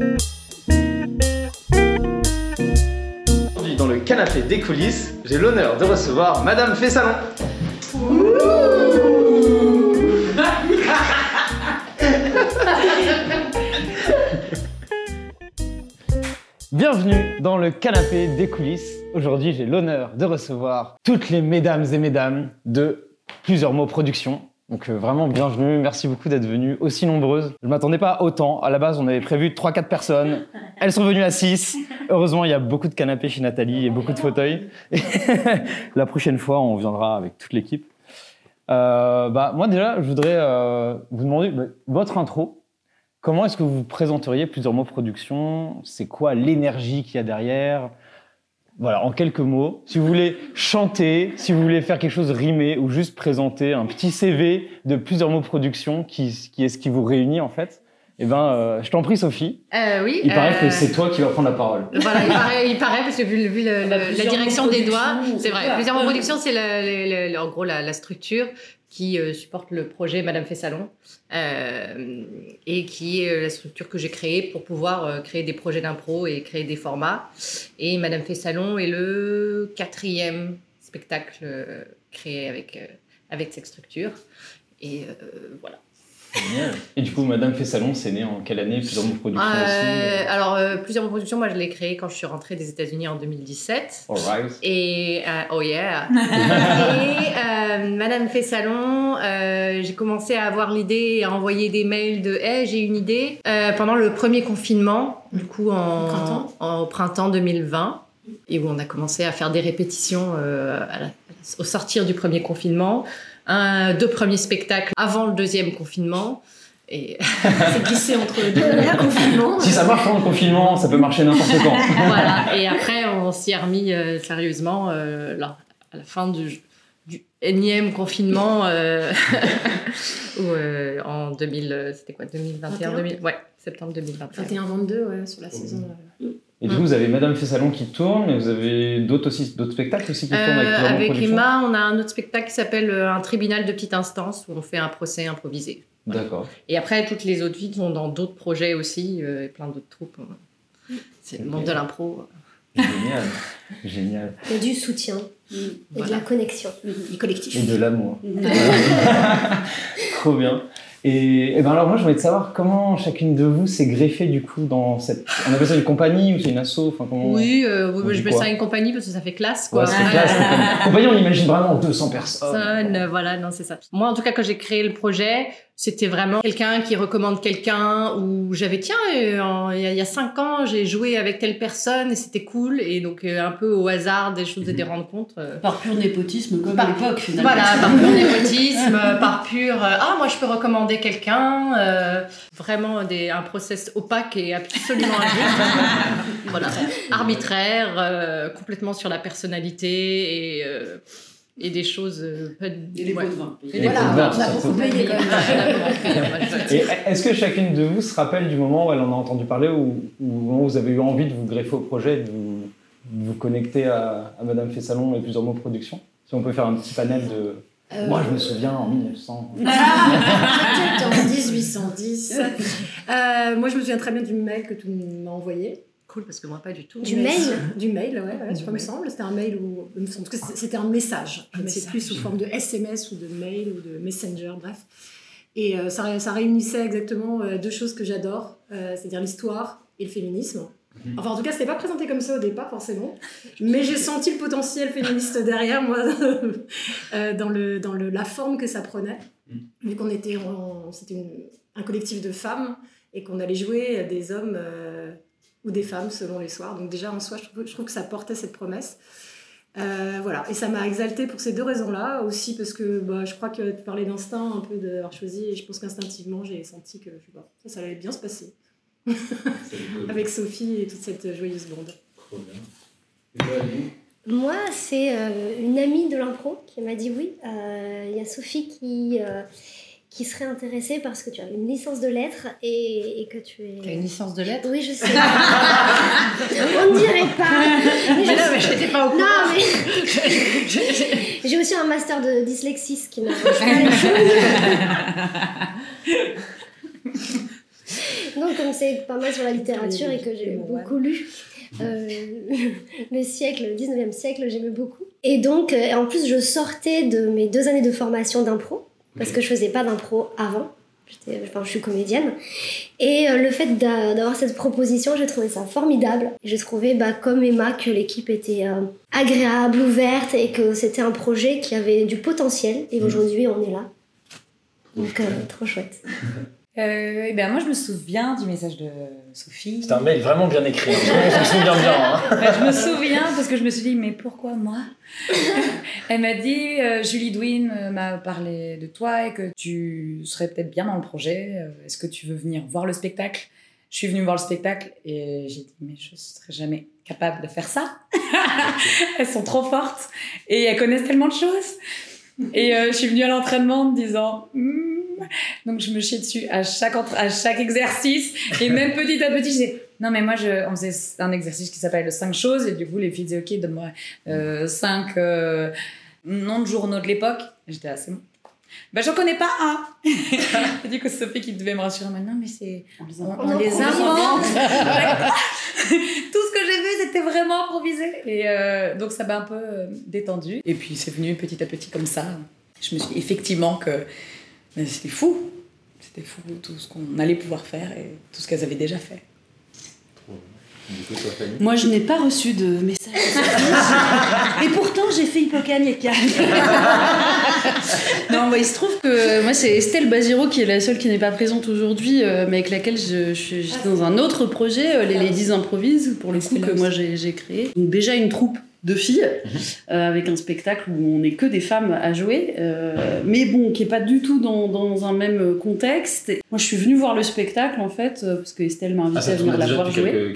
Aujourd'hui, dans le canapé des coulisses, j'ai l'honneur de recevoir Madame Fessalon. Bienvenue dans le canapé des coulisses. Aujourd'hui, j'ai l'honneur de recevoir toutes les mesdames et mesdames de plusieurs mots production. Donc euh, vraiment bienvenue, merci beaucoup d'être venues aussi nombreuses. Je m'attendais pas à autant. À la base, on avait prévu 3-4 personnes. Elles sont venues à 6. Heureusement, il y a beaucoup de canapés chez Nathalie et beaucoup de fauteuils. la prochaine fois, on viendra avec toute l'équipe. Euh, bah, moi déjà, je voudrais euh, vous demander bah, votre intro. Comment est-ce que vous présenteriez plusieurs mots production C'est quoi l'énergie qu'il y a derrière Voilà, en quelques mots. Si vous voulez chanter, si vous voulez faire quelque chose rimé ou juste présenter un petit CV de plusieurs mots production, qui, qui est ce qui vous réunit en fait, eh ben, euh, je t'en prie Sophie. Euh, oui. Il paraît euh, que c'est toi qui vas prendre la parole. Voilà, il paraît, il paraît parce que vu, le- vu le- Bah, le- la direction des doigts, c'est vrai. Plusieurs mots production, c'est en gros la, la structure qui euh, supporte le projet Madame fait salon euh, et qui est euh, la structure que j'ai créée pour pouvoir créer des projets d'impro et créer des formats. Et Madame fait salon est le quatrième spectacle créé avec avec cette structure. Et euh, Et du coup, Madame Fessalon, c'est né en quelle année? Plusieurs mots production Euh, aussi. alors, euh, plusieurs mots production, moi je l'ai créé quand je suis rentrée des États-Unis en 2017. Alright. Et euh, oh yeah. et euh, Madame fait salon, euh, j'ai commencé à avoir l'idée et à envoyer des mails de hey, j'ai une idée euh, pendant le premier confinement, du coup en, Au printemps. en- au printemps 2020, et où on a commencé à faire des répétitions euh, à la- au sortir du premier confinement, un, deux premiers spectacles avant le deuxième confinement. Et C'est glissé entre deux derniers confinements. Si ça marche pendant le confinement, ça peut marcher n'importe quand. voilà. Et après, on s'y est remis euh, sérieusement euh, là, à la fin du, du énième confinement euh, où, euh, en 2000, euh, c'était quoi 2021 21? 2000, Ouais, septembre 2021. 21-22, ouais, sur la saison. euh. Et du coup, vous avez Madame Fessalon qui tourne, mais vous avez d'autres aussi, d'autres spectacles aussi qui tournent avec Euh, avec production Emma, on a un autre spectacle qui s'appelle euh, Un tribunal de petite instance où on fait un procès improvisé. D'accord. Et après, toutes les autres villes sont dans d'autres projets aussi, euh, et plein d'autres troupes. C'est le monde de l'impro. Génial. Génial. Et du soutien et Voilà. de la connexion. Du collectif. Et de l'amour. Trop bien. Et, et ben alors moi, je voulais te savoir comment chacune de vous s'est greffée du coup dans cette. On appelle ça une compagnie ou c'est une asso enfin, comment... Oui, euh, On je mets ça une compagnie parce que ça fait classe. Ouais, Quoi. classe. Compagnie, on imagine vraiment 200 personnes. Personne, euh, voilà, non, c'est ça. Moi, en tout cas, quand j'ai créé le projet, c'était vraiment quelqu'un qui recommande quelqu'un où j'avais, tiens, euh, il y, a- il y a cinq ans, j'ai joué avec telle personne et c'était cool. Et donc, euh, un peu au hasard des choses et des rencontres. euh, Par pur népotisme, comme Par- à l'époque, finalement. Voilà, par pur népotisme, par pur ah moi je peux recommander quelqu'un, euh, vraiment des, un process opaque et absolument injuste, voilà, arbitraire, euh, complètement sur la personnalité et euh, et des choses euh, pas- Et les ouais. pots de vin. Et voilà, pots de vin, on a beaucoup payé quand même. Est-ce que chacune de vous se rappelle du moment où elle en a entendu parler ou, ou au moment où vous avez eu envie de vous greffer au projet, de vous, de vous connecter à, à Madame Fessalon et plusieurs mots production? Si on peut faire un petit panel de. Euh, Moi, je me souviens en 1900. Peut-être en 1810. Euh, moi, je me souviens très bien du mail que tu m'as envoyé. Cool parce que moi pas du tout. Du mail Du mail, ouais, ouais, Du je me mail. semble. C'était un mail que c'était un message. Je ne sais plus sous forme de SMS ou de mail ou de messenger, bref. Et euh, ça, ça réunissait exactement euh, deux choses que j'adore, euh, c'est-à-dire l'histoire et le féminisme. Mhm. Enfin, en tout cas, c'était pas présenté comme ça au départ, forcément. Mais j'ai senti le potentiel féministe derrière, moi, euh, dans, le, dans le, la forme que ça prenait. Mhm. Vu qu'on était en- c'était une- un collectif de femmes et qu'on allait jouer des hommes euh, ou des femmes selon les soirs. Donc, déjà, en soi, je trouve, je trouve que ça portait cette promesse. Euh, voilà, et ça m'a exaltée pour ces deux raisons-là, aussi parce que bah, je crois que tu parlais d'instinct, un peu d'avoir choisi, et je pense qu'instinctivement j'ai senti que je sais pas, ça, ça allait bien se passer avec Sophie et toute cette joyeuse bande. Moi, c'est euh, une amie de l'impro qui m'a dit oui. Euh, Il y a Sophie qui, euh, qui serait intéressée parce que tu as une licence de lettres et, et que tu es. T'as une licence de lettres Oui, je sais. On ne dirait pas. Mais je Mais non, mais j'étais pas au courant. Non, mais j'ai aussi un master de dyslexie, ce qui choses. Donc comme c'est pas mal sur la littérature et que j'ai beaucoup lu. Euh, le siècle, le 19e siècle, j'aimais beaucoup. Et donc, euh, en plus, je sortais de mes deux années de formation d'impro, parce que je faisais pas d'impro avant. Enfin, je suis comédienne. Et euh, le fait d'avoir cette proposition, j'ai trouvé ça formidable. J'ai trouvé, bah, comme Emma, que l'équipe était agréable, ouverte et que c'était un projet qui avait du potentiel. Et mmh. aujourd'hui, on est là. Donc, trop chouette. Euh, ben moi, je me souviens du message de Sophie. C'est un mail vraiment bien écrit. Hein. je me souviens bien. Hein. Ben, je me souviens parce que je me suis dit, mais pourquoi moi? Elle m'a dit, euh, Julie Dwin euh, m'a parlé de toi et que tu serais peut-être bien dans le projet. Euh, est-ce que tu veux venir voir le spectacle? Je suis venue voir le spectacle et j'ai dit, mais je ne serais jamais capable de faire ça. elles sont trop fortes et elles connaissent tellement de choses. Et je suis venue à l'entraînement en me disant, hmm, donc je me chiais dessus à chaque, à chaque exercice. Et même petit à petit, je disais, non mais moi, je, on faisait un exercice qui s'appelle 5 choses. Et du coup, les filles disaient, ok, donne-moi 5 euh, euh, noms de journaux de l'époque. J'étais assez bon. Ben, j'en connais pas un. J'ai dit que Sophie qui devait me rassurer maintenant, mais c'est. On les, on, les invente. Tout ce que j'ai vu, c'était vraiment improvisé. Et euh, donc, ça m'a un peu détendu. Et puis, c'est venu petit à petit comme ça. Je me suis dit effectivement que mais c'était fou. C'était fou tout ce qu'on allait pouvoir faire et tout ce qu'elles avaient déjà fait. Moi, je n'ai pas reçu de message. et pourtant, j'ai fait Hippocane non, bah, il se trouve que moi, c'est Estelle Baziro qui est la seule qui n'est pas présente aujourd'hui, euh, mais avec laquelle je, suis dans un autre projet, euh, les Ladies Improvisent, pour le coup, que moi j'ai créé. Donc, déjà une troupe de filles, mhm. euh, avec un spectacle où on n'est que des femmes à jouer, euh, mais bon, qui est pas du tout dans, dans, un même contexte. Moi, je suis venue voir le spectacle, en fait, euh, parce que Estelle m'a invité ah, à venir la voir jouer.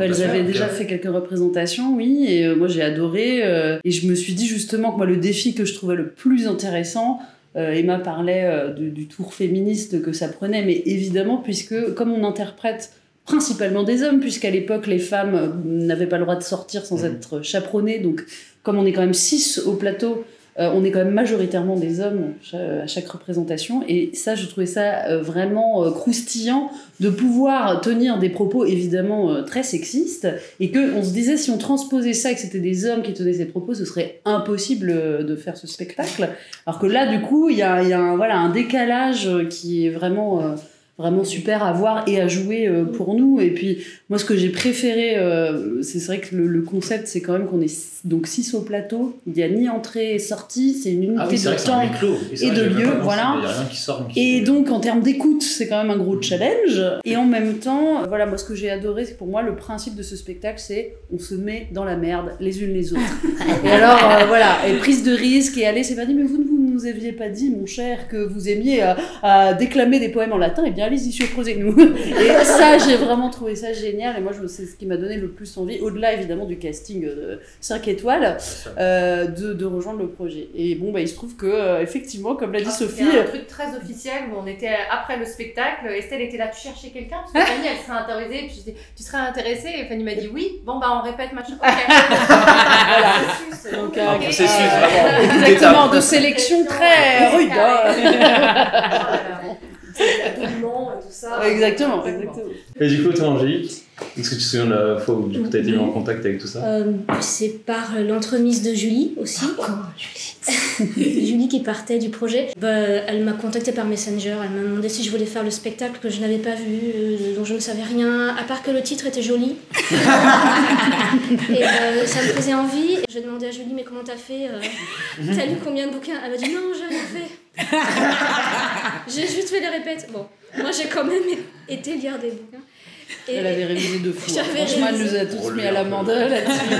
Elles avaient déjà fait quelques représentations, oui, et moi, j'ai adoré. et je me suis dit, justement, que moi, le défi que je trouvais le plus intéressant, Emma parlait du tour féministe que ça prenait, mais évidemment, puisque comme on interprète principalement des hommes, puisqu'à l'époque, les femmes euh, n'avaient pas le droit de sortir sans mmh. être chaperonnées. Donc, comme on est quand même six au plateau, euh, on est quand même majoritairement des hommes à chaque représentation. Et ça, je trouvais ça euh, vraiment croustillant de pouvoir tenir des propos évidemment très sexistes. Et qu'on se disait, si on transposait ça et que c'était des hommes qui tenaient ces propos, ce serait impossible de faire ce spectacle. Alors que là, du coup, il y a, y a un, voilà, un décalage qui est vraiment vraiment super à voir et à jouer euh, pour nous. Et puis, moi, ce que j'ai préféré, euh, c'est vrai que le, concept, c'est quand même qu'on est donc six au plateau. Il n'y a ni entrée et sortie, c'est une unité ah de temps et, de lieu. Voilà. et donc, en termes d'écoute, c'est quand même un gros challenge. Et en même temps, voilà, moi, ce que j'ai adoré, c'est pour moi, le principe de ce spectacle, c'est on se met dans la merde les unes les autres. et alors, euh, voilà, et prise de risque, et allez, c'est pas dit, mais vous ne vous nous aviez pas dit, mon cher, que vous aimiez à, déclamer des poèmes en latin, et eh bien allez-y, surprenez-nous. et ça, j'ai vraiment trouvé ça génial. Et moi, c'est ce qui m'a donné le plus envie, au-delà évidemment du casting de 5 étoiles, euh, de, de, rejoindre le projet. Et bon, bah, il se trouve que, euh, effectivement, comme l'a dit Sophie. C'est un truc très officiel où on était après le spectacle. Estelle était là, tu cherchais quelqu'un? Parce que Fanny, elle serait intéressée. Puis je disais, tu serais intéressée? Et Fanny m'a dit oui. Bon, bah, on répète, machin. Ok. voilà. Donc, un processus, vraiment. Exactement, de sélection très rude. Exactement, exactement. Et du coup, toi, Angélique, est-ce que tu te souviens de la fois où tu as été mis en contact avec tout ça euh, C'est par l'entremise de Julie aussi. Oh, Julie Julie qui partait du projet. Bah, elle m'a contacté par Messenger. Elle m'a demandé si je voulais faire le spectacle que je n'avais pas vu, euh, dont je ne savais rien, à part que le titre était joli. et euh, ça me faisait envie. J'ai demandé à Julie, mais comment t'as fait T'as lu combien de bouquins? Elle m'a dit non, j'ai rien fait. j'ai juste fait les répètes. Bon, moi j'ai quand même été lire des bouquins. Et elle avait révisé deux fois. Franchement, elle nous a tous mis à là-dessus.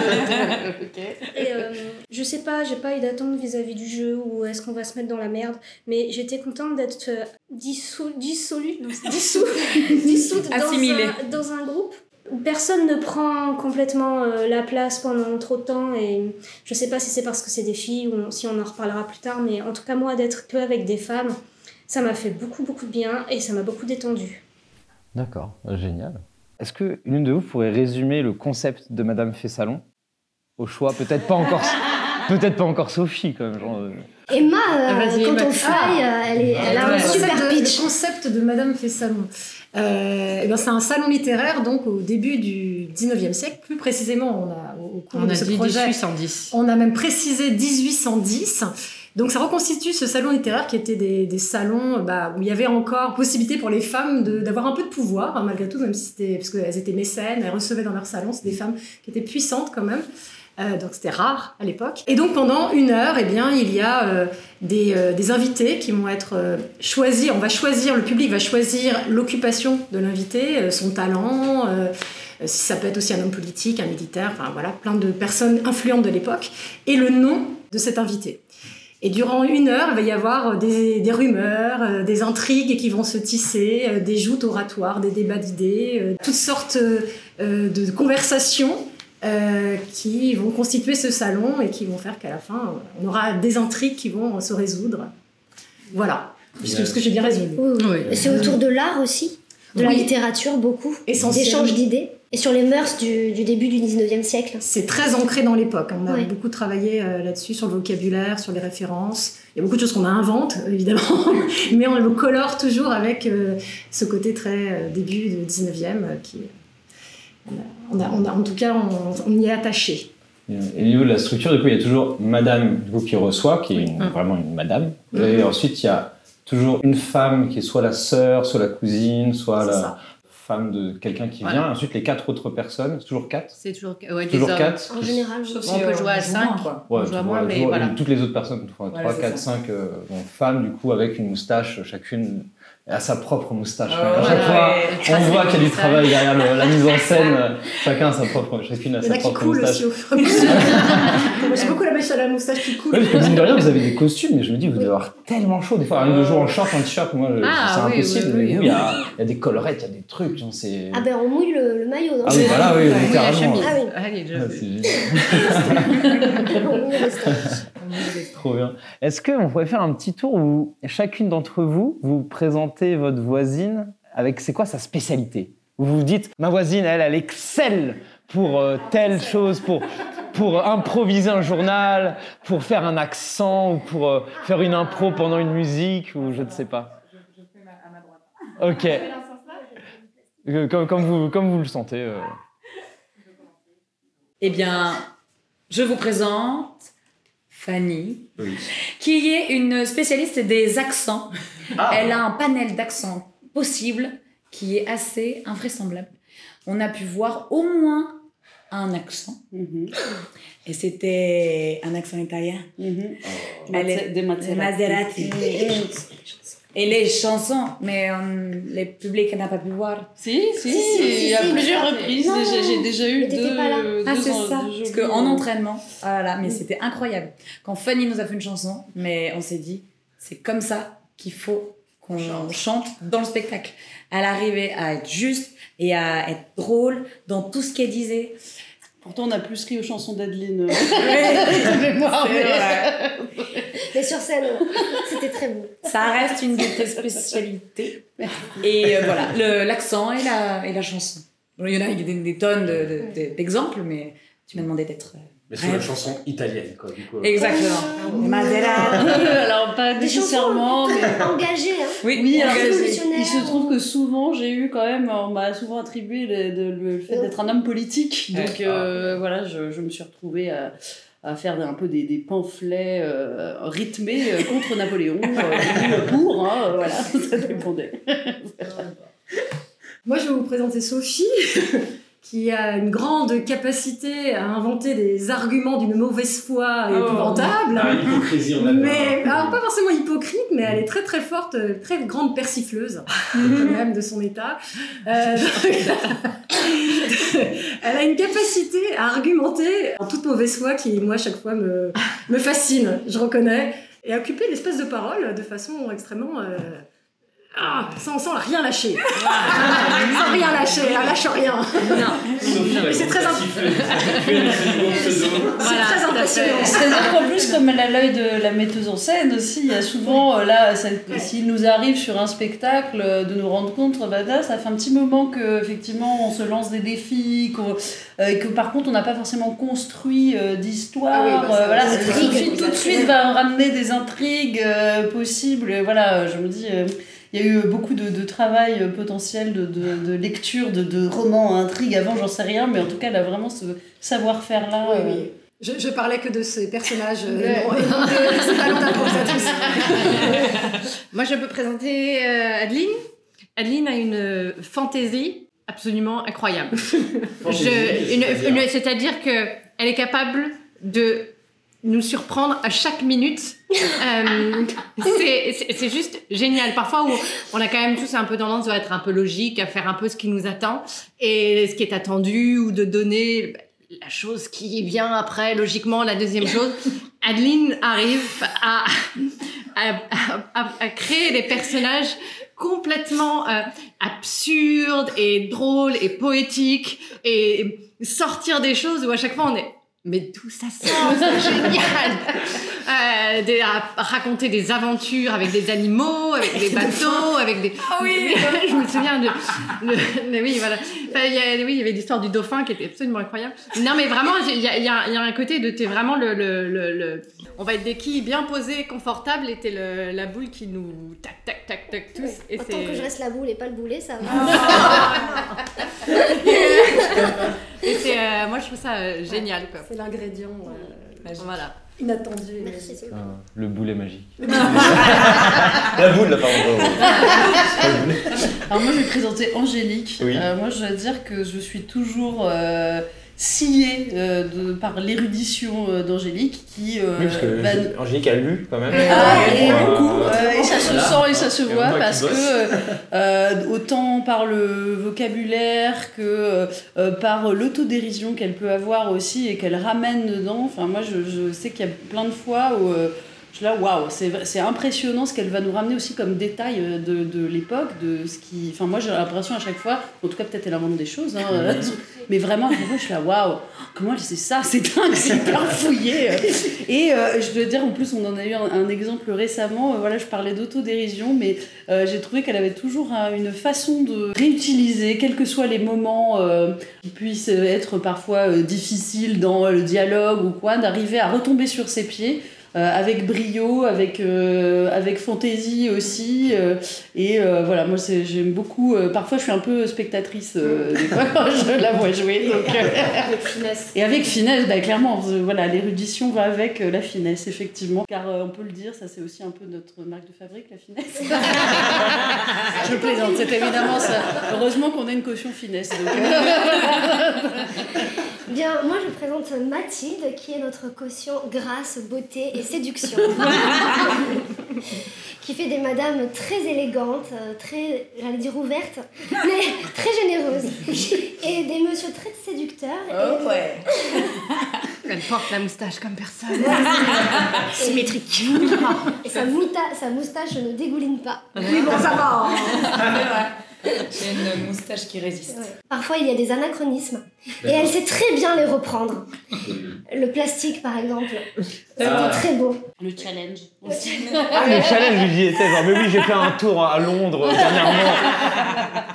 Et euh, je sais pas, j'ai pas eu d'attente vis-à-vis du jeu ou est-ce qu'on va se mettre dans la merde, mais j'étais contente d'être euh, dissous, dissolue, dissous, dissoute dans un, dans un groupe où personne ne prend complètement euh, la place pendant trop de temps et je sais pas si c'est parce que c'est des filles ou si on en reparlera plus tard, mais en tout cas moi d'être que avec des femmes, ça m'a fait beaucoup beaucoup de bien et ça m'a beaucoup détendu. D'accord, génial. Est-ce que l'une de vous pourrait résumer le concept de Madame Fessalon? Au choix, peut-être pas encore. Peut-être pas encore Sophie, quand même. Genre, euh. Emma, euh, Ah, quand Emma. on fly, Ah. elle, est, elle a Ouais. un super concept de- pitch. Le concept de Madame fait salon. Euh, eh ben, c'est un salon littéraire donc au début du 19e siècle. Plus précisément, on a au au cours On de a ce dit projet, 1810. on a même précisé 1810. Donc ça reconstitue ce salon littéraire qui était des, salons bah, où il y avait encore possibilité pour les femmes d'avoir un peu de pouvoir, hein, malgré tout, même si c'était parce qu'elles étaient mécènes, elles recevaient dans leur salon, c'est des femmes qui étaient puissantes quand même. Euh, donc c'était rare à l'époque. Et donc pendant une heure, eh bien, il y a euh, des, euh, des invités qui vont être euh, choisis. On va choisir, le public va choisir l'occupation de l'invité, euh, son talent. euh, euh, ça peut être aussi un homme politique, un militaire, enfin voilà, plein de personnes influentes de l'époque, et le nom de cet invité. Et durant une heure, il va y avoir des, des rumeurs, euh, des intrigues qui vont se tisser, euh, des joutes oratoires, des débats d'idées, euh, toutes sortes euh, de conversations euh, qui vont constituer ce salon et qui vont faire qu'à la fin, euh, on aura des intrigues qui vont se résoudre. Voilà. Est-ce que j'ai bien résumé Oui, oui. C'est autour de l'art aussi, de la littérature, beaucoup, Essentiel. d'échanges d'idées, et sur les mœurs du, du début du 19e siècle. C'est très ancré dans l'époque. On a Ouais. beaucoup travaillé euh, là-dessus, sur le vocabulaire, sur les références. Il y a beaucoup de choses qu'on invente, évidemment, mais on le colore toujours avec euh, ce côté très euh, début du 19e euh, qui. On a, on a- on a- en tout cas, on, on y est attaché. Et au niveau de la structure, du coup, il y a toujours madame du coup, qui reçoit, qui est une- vraiment une madame. Mm. Et ensuite, il y a toujours une femme qui est soit la sœur, soit la cousine, soit la ça. Femme de quelqu'un qui Voilà. vient. Ensuite, les quatre autres personnes, c'est toujours quatre. C'est toujours ouais, quatre. En général, si, On peut jouer à joue cinq. moins, quoi. On joue à moins, mais toujours- voilà. Toutes les autres personnes, Voilà, 3, c'est 4, ça. 5 femmes, du coup, avec une moustache, chacune a sa propre moustache. Ah, à chaque voilà, fois, ouais. on voit qu'il y a du travail derrière le- la mise en scène. Chacun a sa propre, chacune a Il y en sa a qui propre coulent moustache. aussi au. Moi, J'ai beaucoup la mèche à la moustache qui coule. Ouais, parce que mine de rien, vous avez des costumes, mais je me dis, vous devez avoir tellement chaud. Des fois, le jour en short, en t-shirt, moi, je- Ah, c'est oui, impossible. oui, oui, oui. il y a, il y a des collerettes, il y a des trucs, genre. Ah ben on mouille le, le maillot, non Ah oui, voilà, oui, Oui, chemise. Ah oui. Ah, génial. On mouille le. Trop bien. Est-ce qu'on pourrait faire un petit tour où chacune d'entre vous, vous présentez votre voisine avec c'est quoi sa spécialité? Vous vous dites, ma voisine, elle, elle excelle pour euh, telle chose, pour, pour improviser un journal, pour faire un accent, ou pour euh, faire une impro pendant une musique, ou je ne sais pas. Ok. Euh, Comme, comme, vous, comme vous le sentez. euh. Eh bien, je vous présente Fanny, Oui. qui est une spécialiste des accents. Elle a un panel d'accents possibles qui est assez invraisemblable. On a pu voir au moins un accent, Mhm. et c'était un accent italien. Mhm. Elle est- Des Maserati. Et les chansons, mais euh, le public n'a pas pu voir. Si, si, Si, si, si, il y a si. plusieurs reprises. J'ai- déjà eu mais deux. pas là. deux Ah, c'est ça. deux Parce qu'en entraînement, voilà, mais c'était incroyable. Quand Fanny nous a fait une chanson, mais on s'est dit, c'est comme ça qu'il faut qu'on chante dans le spectacle. Elle arrivait à être juste et à être drôle dans tout ce qu'elle disait. Pourtant, on a plus ri aux chansons d'Adeline. Mais sur scène, c'était très beau. Ça reste une de tes spécialités. Et euh, voilà, le- l'accent et la, et la chanson. Il y en a, il y a des, des tonnes de- de- de- d'exemples, mais tu m'as demandé d'être. Euh, Mais c'est bref. chanson italienne, quoi, du coup. Exactement. Maserati. Alors, pas Des nécessairement, mais. Engagé, hein. Oui, Oui, engagé. il se trouve que souvent j'ai eu quand même, on m'a souvent attribué le, de- le fait d'être un homme politique. Donc Ouais. euh, voilà, je, je me suis retrouvée à, à faire un peu des, des pamphlets euh, rythmés euh, contre Napoléon, euh, ou pour, hein, euh, voilà, ça dépendait. Moi, je vais vous présenter Sophie, qui a une grande capacité à inventer des arguments d'une mauvaise foi Oh. épouvantable. Ah, l'hypocrisie, on adore. Mais, alors pas forcément hypocrite, mais elle est très très forte, euh, très grande persifleuse, quand même, de son état. Euh, elle a une capacité à argumenter en toute mauvaise foi qui, moi, à chaque fois me, me fascine, je reconnais, et à occuper l'espace de parole de façon extrêmement euh, ah, sans, sans rien lâcher. sans rien lâcher, elle lâche rien. Non. c'est très important. Voilà, très impressionnant. C'est-à-dire qu'en plus, comme elle a l'œil de la metteuse en scène aussi, il y a souvent, euh, là, s'il nous arrive sur un spectacle, euh, de nous rendre compte, bah, là, ça fait un petit moment que effectivement on se lance des défis, qu'on- euh, et que par contre on n'a pas forcément construit euh, d'histoire. Ah oui, bah, euh, voilà, c'est tout de suite, tout de suite va ramener des intrigues euh, possibles. Et voilà, je me dis. Euh, il y a eu beaucoup de, de travail euh, potentiel, de, de, de lecture, de, de romans, intrigues avant, j'en sais rien, mais en tout cas, elle a vraiment ce savoir-faire-là. Oui, euh, oui. Je, je parlais que de ces personnages euh, Ouais. non, et de. Moi, je peux présenter euh, Adeline. Adeline a une euh, fantaisie absolument incroyable. C'est-à-dire que elle est capable de nous surprendre à chaque minute. Euh, c'est- juste génial. Parfois, où on a quand même tous un peu tendance à être un peu logique, à faire un peu ce qui nous attend et ce qui est attendu ou de donner la chose qui vient après, logiquement, la deuxième chose. Adeline arrive à, à, à- à créer des personnages complètement euh, absurdes et drôles et poétiques et sortir des choses où à chaque fois on est mais d'où ça sort? C'est génial Euh, des- à raconter des aventures avec des animaux, avec des bateaux, avec des. Ah oui Je me souviens de. de- mais oui, voilà. Enfin, il y a, oui, il y avait l'histoire du dauphin qui était absolument incroyable. Non, mais vraiment, il y a, y y un côté de. T'es vraiment le, le, le, le- On va être des quilles bien posées, confortables, et t'es la boule qui nous. Tac, tac, tac, tac, tous. Et Tant c'est. que je reste la boule et pas le boulet, ça va. et c'est, euh, moi, je trouve ça euh, génial, quoi. C'est l'ingrédient euh, Voilà. inattendu. Merci. Ah, le boulet magique. La boule, là, pardon. Alors moi je vais présenter Angélique. Oui. Euh, moi je dois dire que je suis toujours euh, sciée euh, de, par l'érudition euh, d'Angélique qui... euh, Oui, parce que Angélique a lu quand même. Ah, et Euh, beaucoup, euh, et ça se voilà. sent et ça se Et voit parce que euh, autant par le vocabulaire que euh, par l'autodérision qu'elle peut avoir aussi et qu'elle ramène dedans. Enfin, moi, je, je sais qu'il y a plein de fois où euh, je suis là, waouh, c'est impressionnant ce qu'elle va nous ramener aussi comme détail euh, de, de l'époque, de ce qui. Enfin, moi, j'ai l'impression à chaque fois, en tout cas, peut-être elle invente des choses, hein, euh, mais vraiment, je suis là, waouh, comment elle sait ça C'est dingue, c'est hyper fouillé. Et euh, je dois dire, en plus, on en a eu un, un exemple récemment. euh, voilà, je parlais d'autodérision, mais euh, j'ai trouvé qu'elle avait toujours euh, une façon de réutiliser, quels que soient les moments euh, qui puissent être parfois euh, difficiles dans euh, le dialogue ou quoi, d'arriver à retomber sur ses pieds. Euh, avec brio, avec, euh, avec fantaisie aussi. euh, et euh, voilà, moi j'aime beaucoup. euh, parfois je suis un peu spectatrice euh, des fois quand je la vois jouer. Donc, euh, Avec finesse. et avec finesse, bah, clairement, voilà, l'érudition va avec euh, la finesse, effectivement. Car euh, on peut le dire, ça c'est aussi un peu notre marque de fabrique, la finesse. Je plaisante, c'est évidemment ça. Heureusement qu'on a une caution finesse. donc, euh, Bien, moi je présente Mathilde qui est notre caution grâce, beauté et séduction. qui fait des madames très élégantes, euh, très, j'allais dire ouvertes, mais très généreuses. Et des messieurs très séducteurs. et- ouais. Elle porte la moustache comme personne. Symétrique. Et sa, mouta- sa moustache ne dégouline pas. Oui, bon, ça va. J'ai une moustache qui résiste. Ouais. Parfois, il y a des anachronismes. Et elle sait très bien les reprendre. Le plastique, par exemple. C'était Ah. très beau. Le challenge. Ah, le challenge, j'y étais. Genre, mais oui, j'ai fait un tour à Londres euh, dernièrement.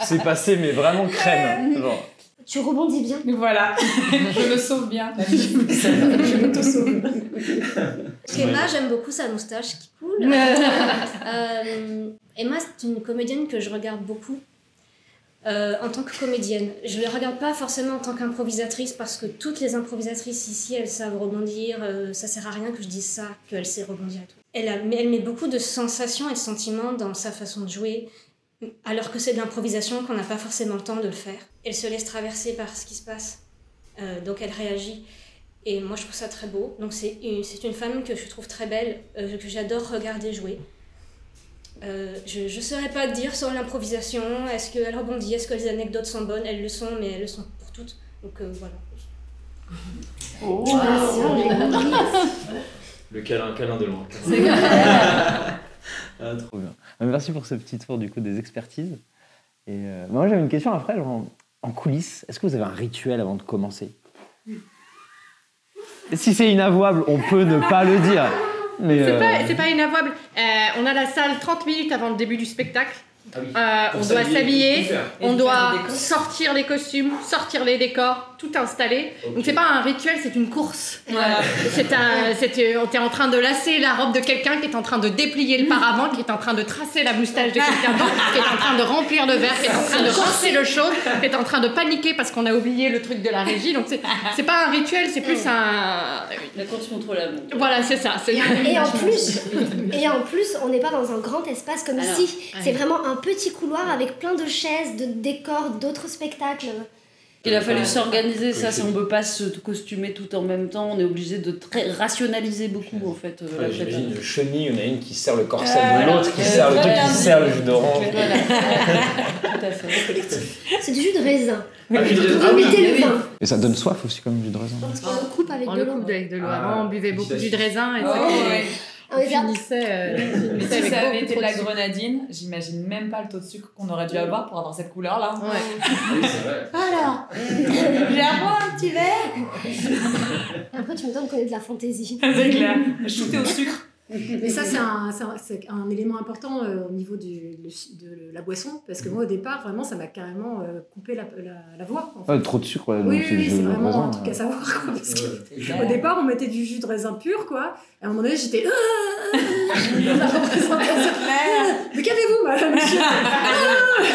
C'est passé, mais vraiment crème. Genre. Tu rebondis bien. Voilà, je le sauve bien. Je m'auto-sauve. Emma, j'aime beaucoup sa moustache qui coule. Euh, Emma, c'est une comédienne que je regarde beaucoup euh, en tant que comédienne. Je ne la regarde pas forcément en tant qu'improvisatrice parce que toutes les improvisatrices ici, elles savent rebondir. euh, ça sert à rien que je dise ça, qu'elle sait rebondir et tout. Elle, elle met beaucoup de sensations et de sentiments dans sa façon de jouer, alors que c'est de l'improvisation qu'on n'a pas forcément le temps de le faire. Elle se laisse traverser par ce qui se passe, euh, donc elle réagit. Et moi, je trouve ça très beau. Donc, c'est une, une femme que je trouve très belle, euh, que j'adore regarder jouer. Euh, je ne saurais pas dire sur l'improvisation. Est-ce qu'elle rebondit? Est-ce que les anecdotes sont bonnes? Elles le sont, mais elles le sont pour toutes. Donc, euh, voilà. Le câlin, câlin de loin. ah, trop bien. Merci pour ce petit tour du coup des expertises. Et euh, moi j'avais une question après, genre, en coulisses, est-ce que vous avez un rituel avant de commencer? Si c'est inavouable, on peut ne pas le dire. Mais C'est euh, pas, c'est pas inavouable. Euh, on a la salle 30 minutes avant le début du spectacle. Ah oui. Euh, on doit s'habiller, on doit sortir les costumes, sortir les décors, tout installer. Donc c'est pas un rituel, c'est une course. C'est un, c'était, t'es en train de lasser la robe de quelqu'un qui est en train de déplier le paravent, qui est en train de tracer la moustache de quelqu'un d'autre, qui est en train de remplir le verre, qui est en train de rincer le chaud, qui est en train de paniquer parce qu'on a oublié le truc de la régie. Donc c'est, c'est pas un rituel, c'est plus un. La course contre la montre. Voilà, c'est ça. C'est... Et en plus, et en plus, on n'est pas dans un grand espace comme Alors, ici. C'est ouais. vraiment un petit couloir avec plein de chaises, de décors, d'autres spectacles. Il a fallu s'organiser ça, si on peut pas se costumer tout en même temps, on est obligé de très rationaliser beaucoup en fait. euh, la Ouais, J'imagine une chenille, il y en a une qui serre le corset Euh, de l'autre, qui euh, serre le truc, voilà. qui serre le jus d'orange. Voilà. tout à fait. C'est du jus de raisin. Ah, ah oui, oui. Et ça donne soif aussi comme jus de raisin. On le coupe avec de l'eau. Ah, on buvait beaucoup de jus de raisin et Oh. Ah, on finissait, euh, finissait si ça avait été de la sucre. grenadine, j'imagine même pas le taux de sucre qu'on aurait dû avoir pour avoir cette couleur-là. Ouais. Oui, c'est vrai. Alors, J'ai un boire un petit verre après tu me donnes qu'on est de la fantaisie. C'est clair. Shooté au sucre. Mais ça, c'est un, c'est un- un élément important euh, au niveau du, le- de la boisson, parce que moi, au départ, vraiment, ça m'a carrément euh, coupé la, la, la voix. en fait. Ouais, trop de sucre, ouais, oui, c'est vraiment raisin, un truc à savoir. Quoi, parce que. Au départ, on mettait du jus de raisin pur, quoi. Et à un moment donné, j'étais. Ah, la représentation. Mais qu'avez-vous, madame monsieur Ah,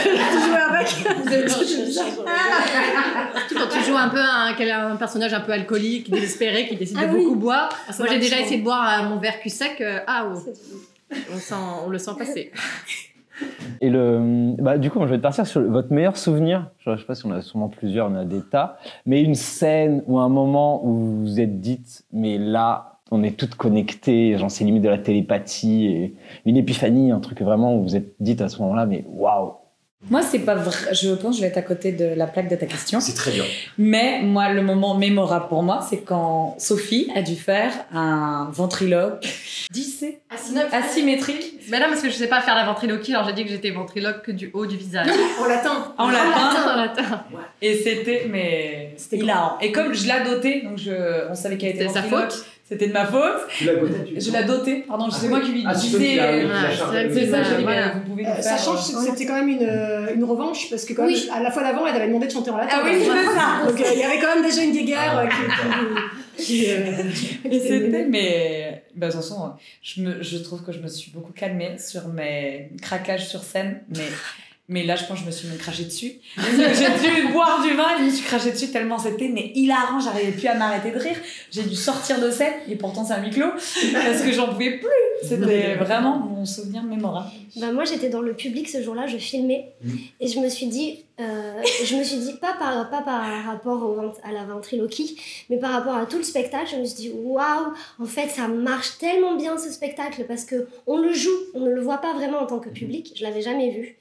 Tu jouais avec? Quand tu joues un peu un, un personnage un peu alcoolique, désespéré, qui décide Ah de oui. beaucoup boire. Ah, Moi, j'ai déjà essayé de boire euh, mon verre cul sec. euh, ah, oh, on, sent, on le sent passer. Et le, bah, du coup, je vais te partir sur le- votre meilleur souvenir. Je sais pas si on a sûrement plusieurs, on a des tas. Mais une scène ou un moment où vous vous êtes dites, mais là, on est toutes connectées, genre c'est limite de la télépathie et une épiphanie, un truc vraiment où vous vous êtes dites à ce moment-là, mais waouh! Moi, c'est pas vrai. Je pense que je vais être à côté de la plaque de ta question. C'est très bien. Mais moi, le moment mémorable pour moi, c'est quand Sophie a dû faire un ventriloque dissé, asymétrique. Mais là, parce que je sais pas faire la ventriloquie, alors j'ai dit que j'étais ventriloque que du haut du visage. On l'attend. En latin. On l'attend. Et c'était, mais C'était hilarant. Et comme je l'ai doté, donc je, on savait qu'elle était C'était sa ventriloque, faute C'était de ma faute. Tu l'as goûté, tu Je l'ai doté, pardon, c'est moi qui lui Ah, disais. euh, c'est ça, j'ai dit, Voilà. vous pouvez le faire. sachant que euh, c'était quand même une, euh, une revanche, parce que quand Oui. même, à la fois d'avant, elle avait demandé de chanter en latin. Ah oui, c'est ça. Donc euh, il y avait quand même déjà une guéguerre euh, qui. Et c'était, était- mais bah, de toute façon, je, me, je trouve que je me suis beaucoup calmée sur mes craquages sur scène, mais, mais là, je pense que je me suis même craché dessus. J'ai dû boire du vin et je me suis craché dessus tellement c'était mais hilarant, j'arrivais plus à m'arrêter de rire. J'ai dû sortir de scène, et pourtant c'est un huis clos, parce que j'en pouvais plus. C'était vraiment mon souvenir mémorable. Bah, moi, j'étais dans le public ce jour-là, je filmais. Mhm. Et je me suis dit, euh, je me suis dit pas par, pas par rapport au à la ventriloquie, mais par rapport à tout le spectacle, je me suis dit, waouh, en fait, ça marche tellement bien ce spectacle parce que on le joue, on ne le voit pas vraiment en tant que public, je l'avais jamais vu.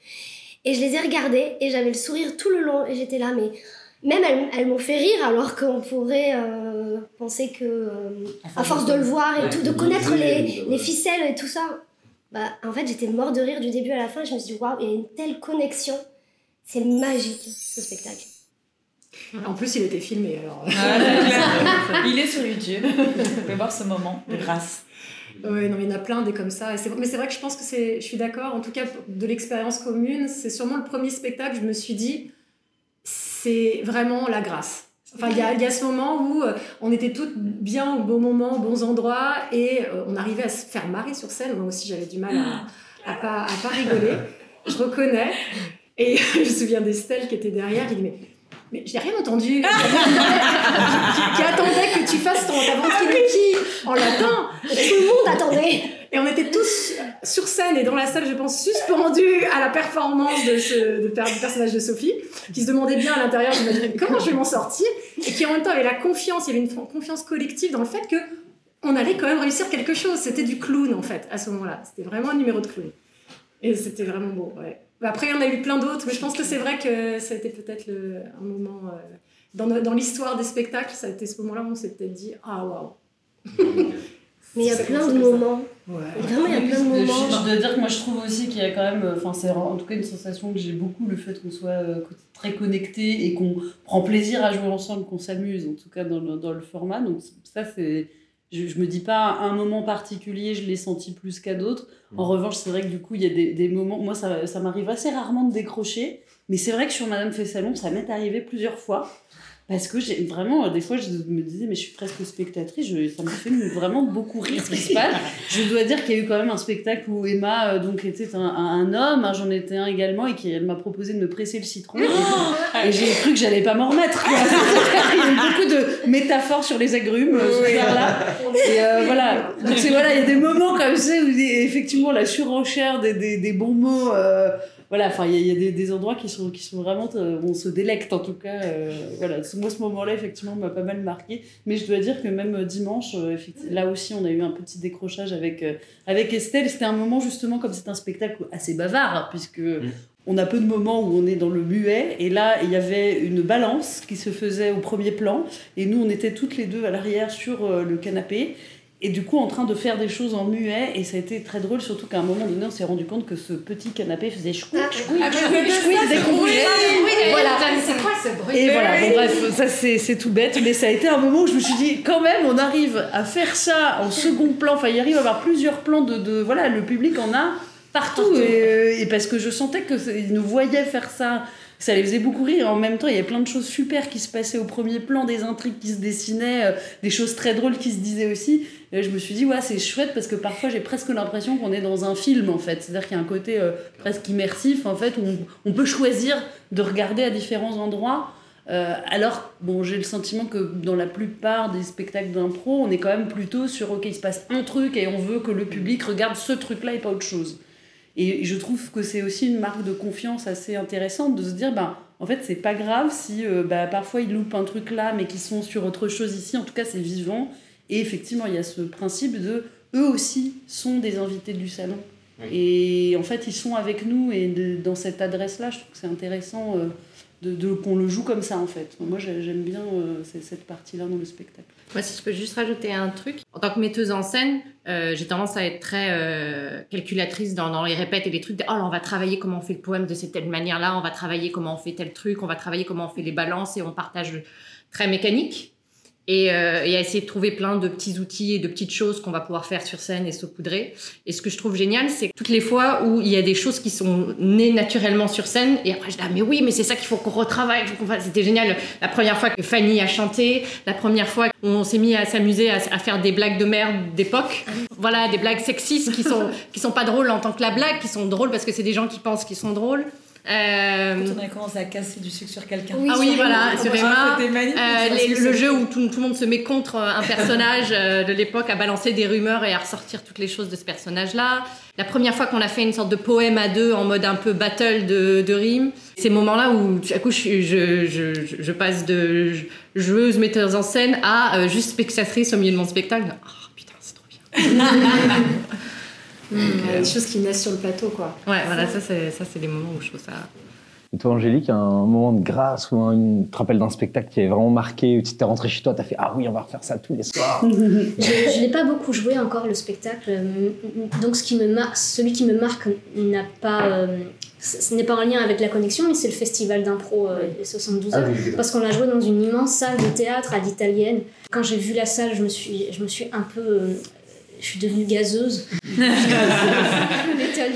Et je les ai regardés et j'avais le sourire tout le long et j'étais là, mais même elles, elles m'ont fait rire alors qu'on pourrait euh, penser que, euh, à force de le voir et Ouais, tout, de connaître les, ficelles et tout ça, bah, en fait, j'étais mort de rire du début à la fin. Je me suis dit, waouh, il y a une telle connexion. C'est magique, ce spectacle. En plus, il était filmé alors. Il est sur YouTube, vous pouvez voir ce moment de grâce. Ouais, non, il y en a plein des comme ça. Mais c'est vrai que je pense que c'est. Je suis d'accord. En tout cas, de l'expérience commune, c'est sûrement le premier spectacle. Je me suis dit, c'est vraiment la grâce. Enfin, il y a, ce moment où euh, on était toutes bien au bon moment, aux bons endroits, et euh, on arrivait à se faire marrer sur scène. Moi aussi, j'avais du mal à, à pas, à pas rigoler. Je reconnais. Et je me souviens d'Estelle qui était derrière, dit Mais, mais j'ai rien entendu. qui, qui- qui attendait que tu fasses ton, ta ventriloquie en latin. Tout le monde attendait. Et on était tous sur scène et dans la salle, je pense, suspendus à la performance de ce de du personnage de Sophie, qui se demandait bien à l'intérieur, je me disais, comment je vais m'en sortir Et qui en même temps avait la confiance, il y avait une confiance collective dans le fait que on allait quand même réussir quelque chose. C'était du clown en fait, à ce moment-là. C'était vraiment un numéro de clown. Et c'était vraiment beau, ouais. Bah, Après, il y en a eu plein d'autres, mais je pense que c'est vrai que ça a été peut-être le- un moment. euh, dans, dans l'histoire des spectacles, ça a été ce moment-là où on s'est peut-être dit Ah waouh Mais il y a plein de moments. Ouais. Vraiment, il y a plein de moments. je dois dire que moi je trouve aussi qu'il y a quand même, enfin c'est en tout cas une sensation que j'ai beaucoup, le fait qu'on soit euh, très connecté et qu'on prend plaisir à jouer ensemble, qu'on s'amuse, en tout cas dans le, dans le format. Donc ça c'est, je, je me dis pas à un moment particulier je l'ai senti plus qu'à d'autres. En revanche c'est vrai que du coup il y a des, des moments, moi ça, ça m'arrive assez rarement de décrocher, mais c'est vrai que sur Madame fait salon ça m'est arrivé plusieurs fois. Parce que j'ai vraiment, euh, des fois, je me disais, mais je suis presque spectatrice, je- ça me fait vraiment beaucoup rire ce qui se passe. Je dois dire qu'il y a eu quand même un spectacle où Emma euh, donc était un, homme, hein, j'en étais un également, et qu'elle m'a proposé de me presser le citron. et j'ai cru que j'allais pas m'en remettre. Il y a eu beaucoup de métaphores sur les agrumes euh, ce soir-là. Et euh, voilà. Donc c'est voilà, il y a des moments comme ça où effectivement la surenchère des, des, des bons mots. Voilà, enfin, il y a, il y a des, des endroits qui sont, qui sont vraiment. euh, où on se délecte en tout cas. euh, voilà, moi, ce moment-là, effectivement, m'a pas mal marqué. Mais je dois dire que même euh, dimanche, là aussi, on a eu un petit décrochage avec, avec Estelle. C'était un moment, justement, comme c'est un spectacle assez bavard, hein, puisque. On a peu de moments où on est dans le muet, et là, il y avait une balance qui se faisait au premier plan, et nous, on était toutes les deux à l'arrière sur le canapé, et du coup, en train de faire des choses en muet, et ça a été très drôle, surtout qu'à un moment donné, on s'est rendu compte que ce petit canapé faisait chouic, chouic, chouic, dès qu'on bougeait. Voilà. C'est quoi ce bruit Et voilà, bon bref, ça c'est tout bête, mais ça a été un moment où je me suis dit, quand même, on arrive à faire ça en second plan, enfin, il arrive à avoir plusieurs plans de, de voilà, le public en a partout, Et, euh, et parce que je sentais que ils nous voyaient faire ça, ça les faisait beaucoup rire, en même temps, il y a plein de choses super qui se passaient au premier plan, des intrigues qui se dessinaient, euh, des choses très drôles qui se disaient aussi, et je me suis dit, ouais, c'est chouette parce que parfois j'ai presque l'impression qu'on est dans un film en fait. C'est-à-dire qu'il y a un côté euh, presque immersif en fait, où on, on peut choisir de regarder à différents endroits. Euh, alors, bon, j'ai le sentiment que dans la plupart des spectacles d'impro, on est quand même plutôt sur ok, il se passe un truc et on veut que le public regarde ce truc-là et pas autre chose. Et je trouve que c'est aussi une marque de confiance assez intéressante de se dire, ben, en fait, c'est pas grave si euh, bah, parfois ils loupent un truc là, mais qu'ils sont sur autre chose ici. En tout cas, c'est vivant. Et effectivement, il y a ce principe de eux aussi sont des invités du salon. Et en fait, ils sont avec nous et de- dans cette adresse-là, je trouve que c'est intéressant euh, de, qu'on le joue comme ça en fait. Moi, j'ai- j'aime bien euh, cette partie-là dans le spectacle. Moi, si je peux juste rajouter un truc. En tant que metteuse en scène, euh, j'ai tendance à être très euh, calculatrice dans, dans les répètes et les trucs. De, oh, là, on va travailler comment on fait le poème de cette telle manière-là, on va travailler comment on fait tel truc, on va travailler comment on fait les balances et on partage très mécanique. Et, euh, et à essayer de trouver plein de petits outils et de petites choses qu'on va pouvoir faire sur scène et saupoudrer. Et ce que je trouve génial, c'est toutes les fois où il y a des choses qui sont nées naturellement sur scène, et après je dis, ah, mais oui, mais c'est ça qu'il faut qu'on retravaille. faut qu'on fasse. C'était génial. La première fois que Fanny a chanté, la première fois qu'on s'est mis à s'amuser à, à faire des blagues de merde d'époque. Voilà, des blagues sexistes qui sont, qui sont pas drôles en tant que la blague, qui sont drôles parce que c'est des gens qui pensent qu'ils sont drôles. Euh, Quand on a commencé à casser du sucre sur quelqu'un. Oui, ah oui, voilà, sur Emma. Euh, les- le c'est- jeu où tout, tout le monde se met contre un personnage euh, de l'époque, à balancer des rumeurs et à ressortir toutes les choses de ce personnage-là. La première fois qu'on a fait une sorte de poème à deux en mode un peu battle de, de rimes. Ces moments-là où, à coup, je, je, je, je passe de joueuse, metteuse en scène à euh, juste spectatrice au milieu de mon spectacle. Oh putain, c'est trop bien. Il y a des choses qui naissent sur le plateau, quoi. Ouais, voilà, ça, c'est ça, c'est des moments où je trouve ça. Et toi, Angélique, un moment de grâce ou un, une, tu te rappelles d'un spectacle qui est vraiment marqué, où tu t'es rentré chez toi, t'as fait Ah oui, on va refaire ça tous les soirs. Je, je n'ai pas beaucoup joué encore le spectacle, euh, donc ce qui me mar- celui qui me marque n'a pas, euh, ce n'est pas en lien avec la connexion, mais c'est le festival d'impro euh, des 72 heures, parce qu'on l'a joué dans une immense salle de théâtre à l'italienne. Quand j'ai vu la salle, je me suis, je me suis un peu, euh, je suis devenue gazeuse.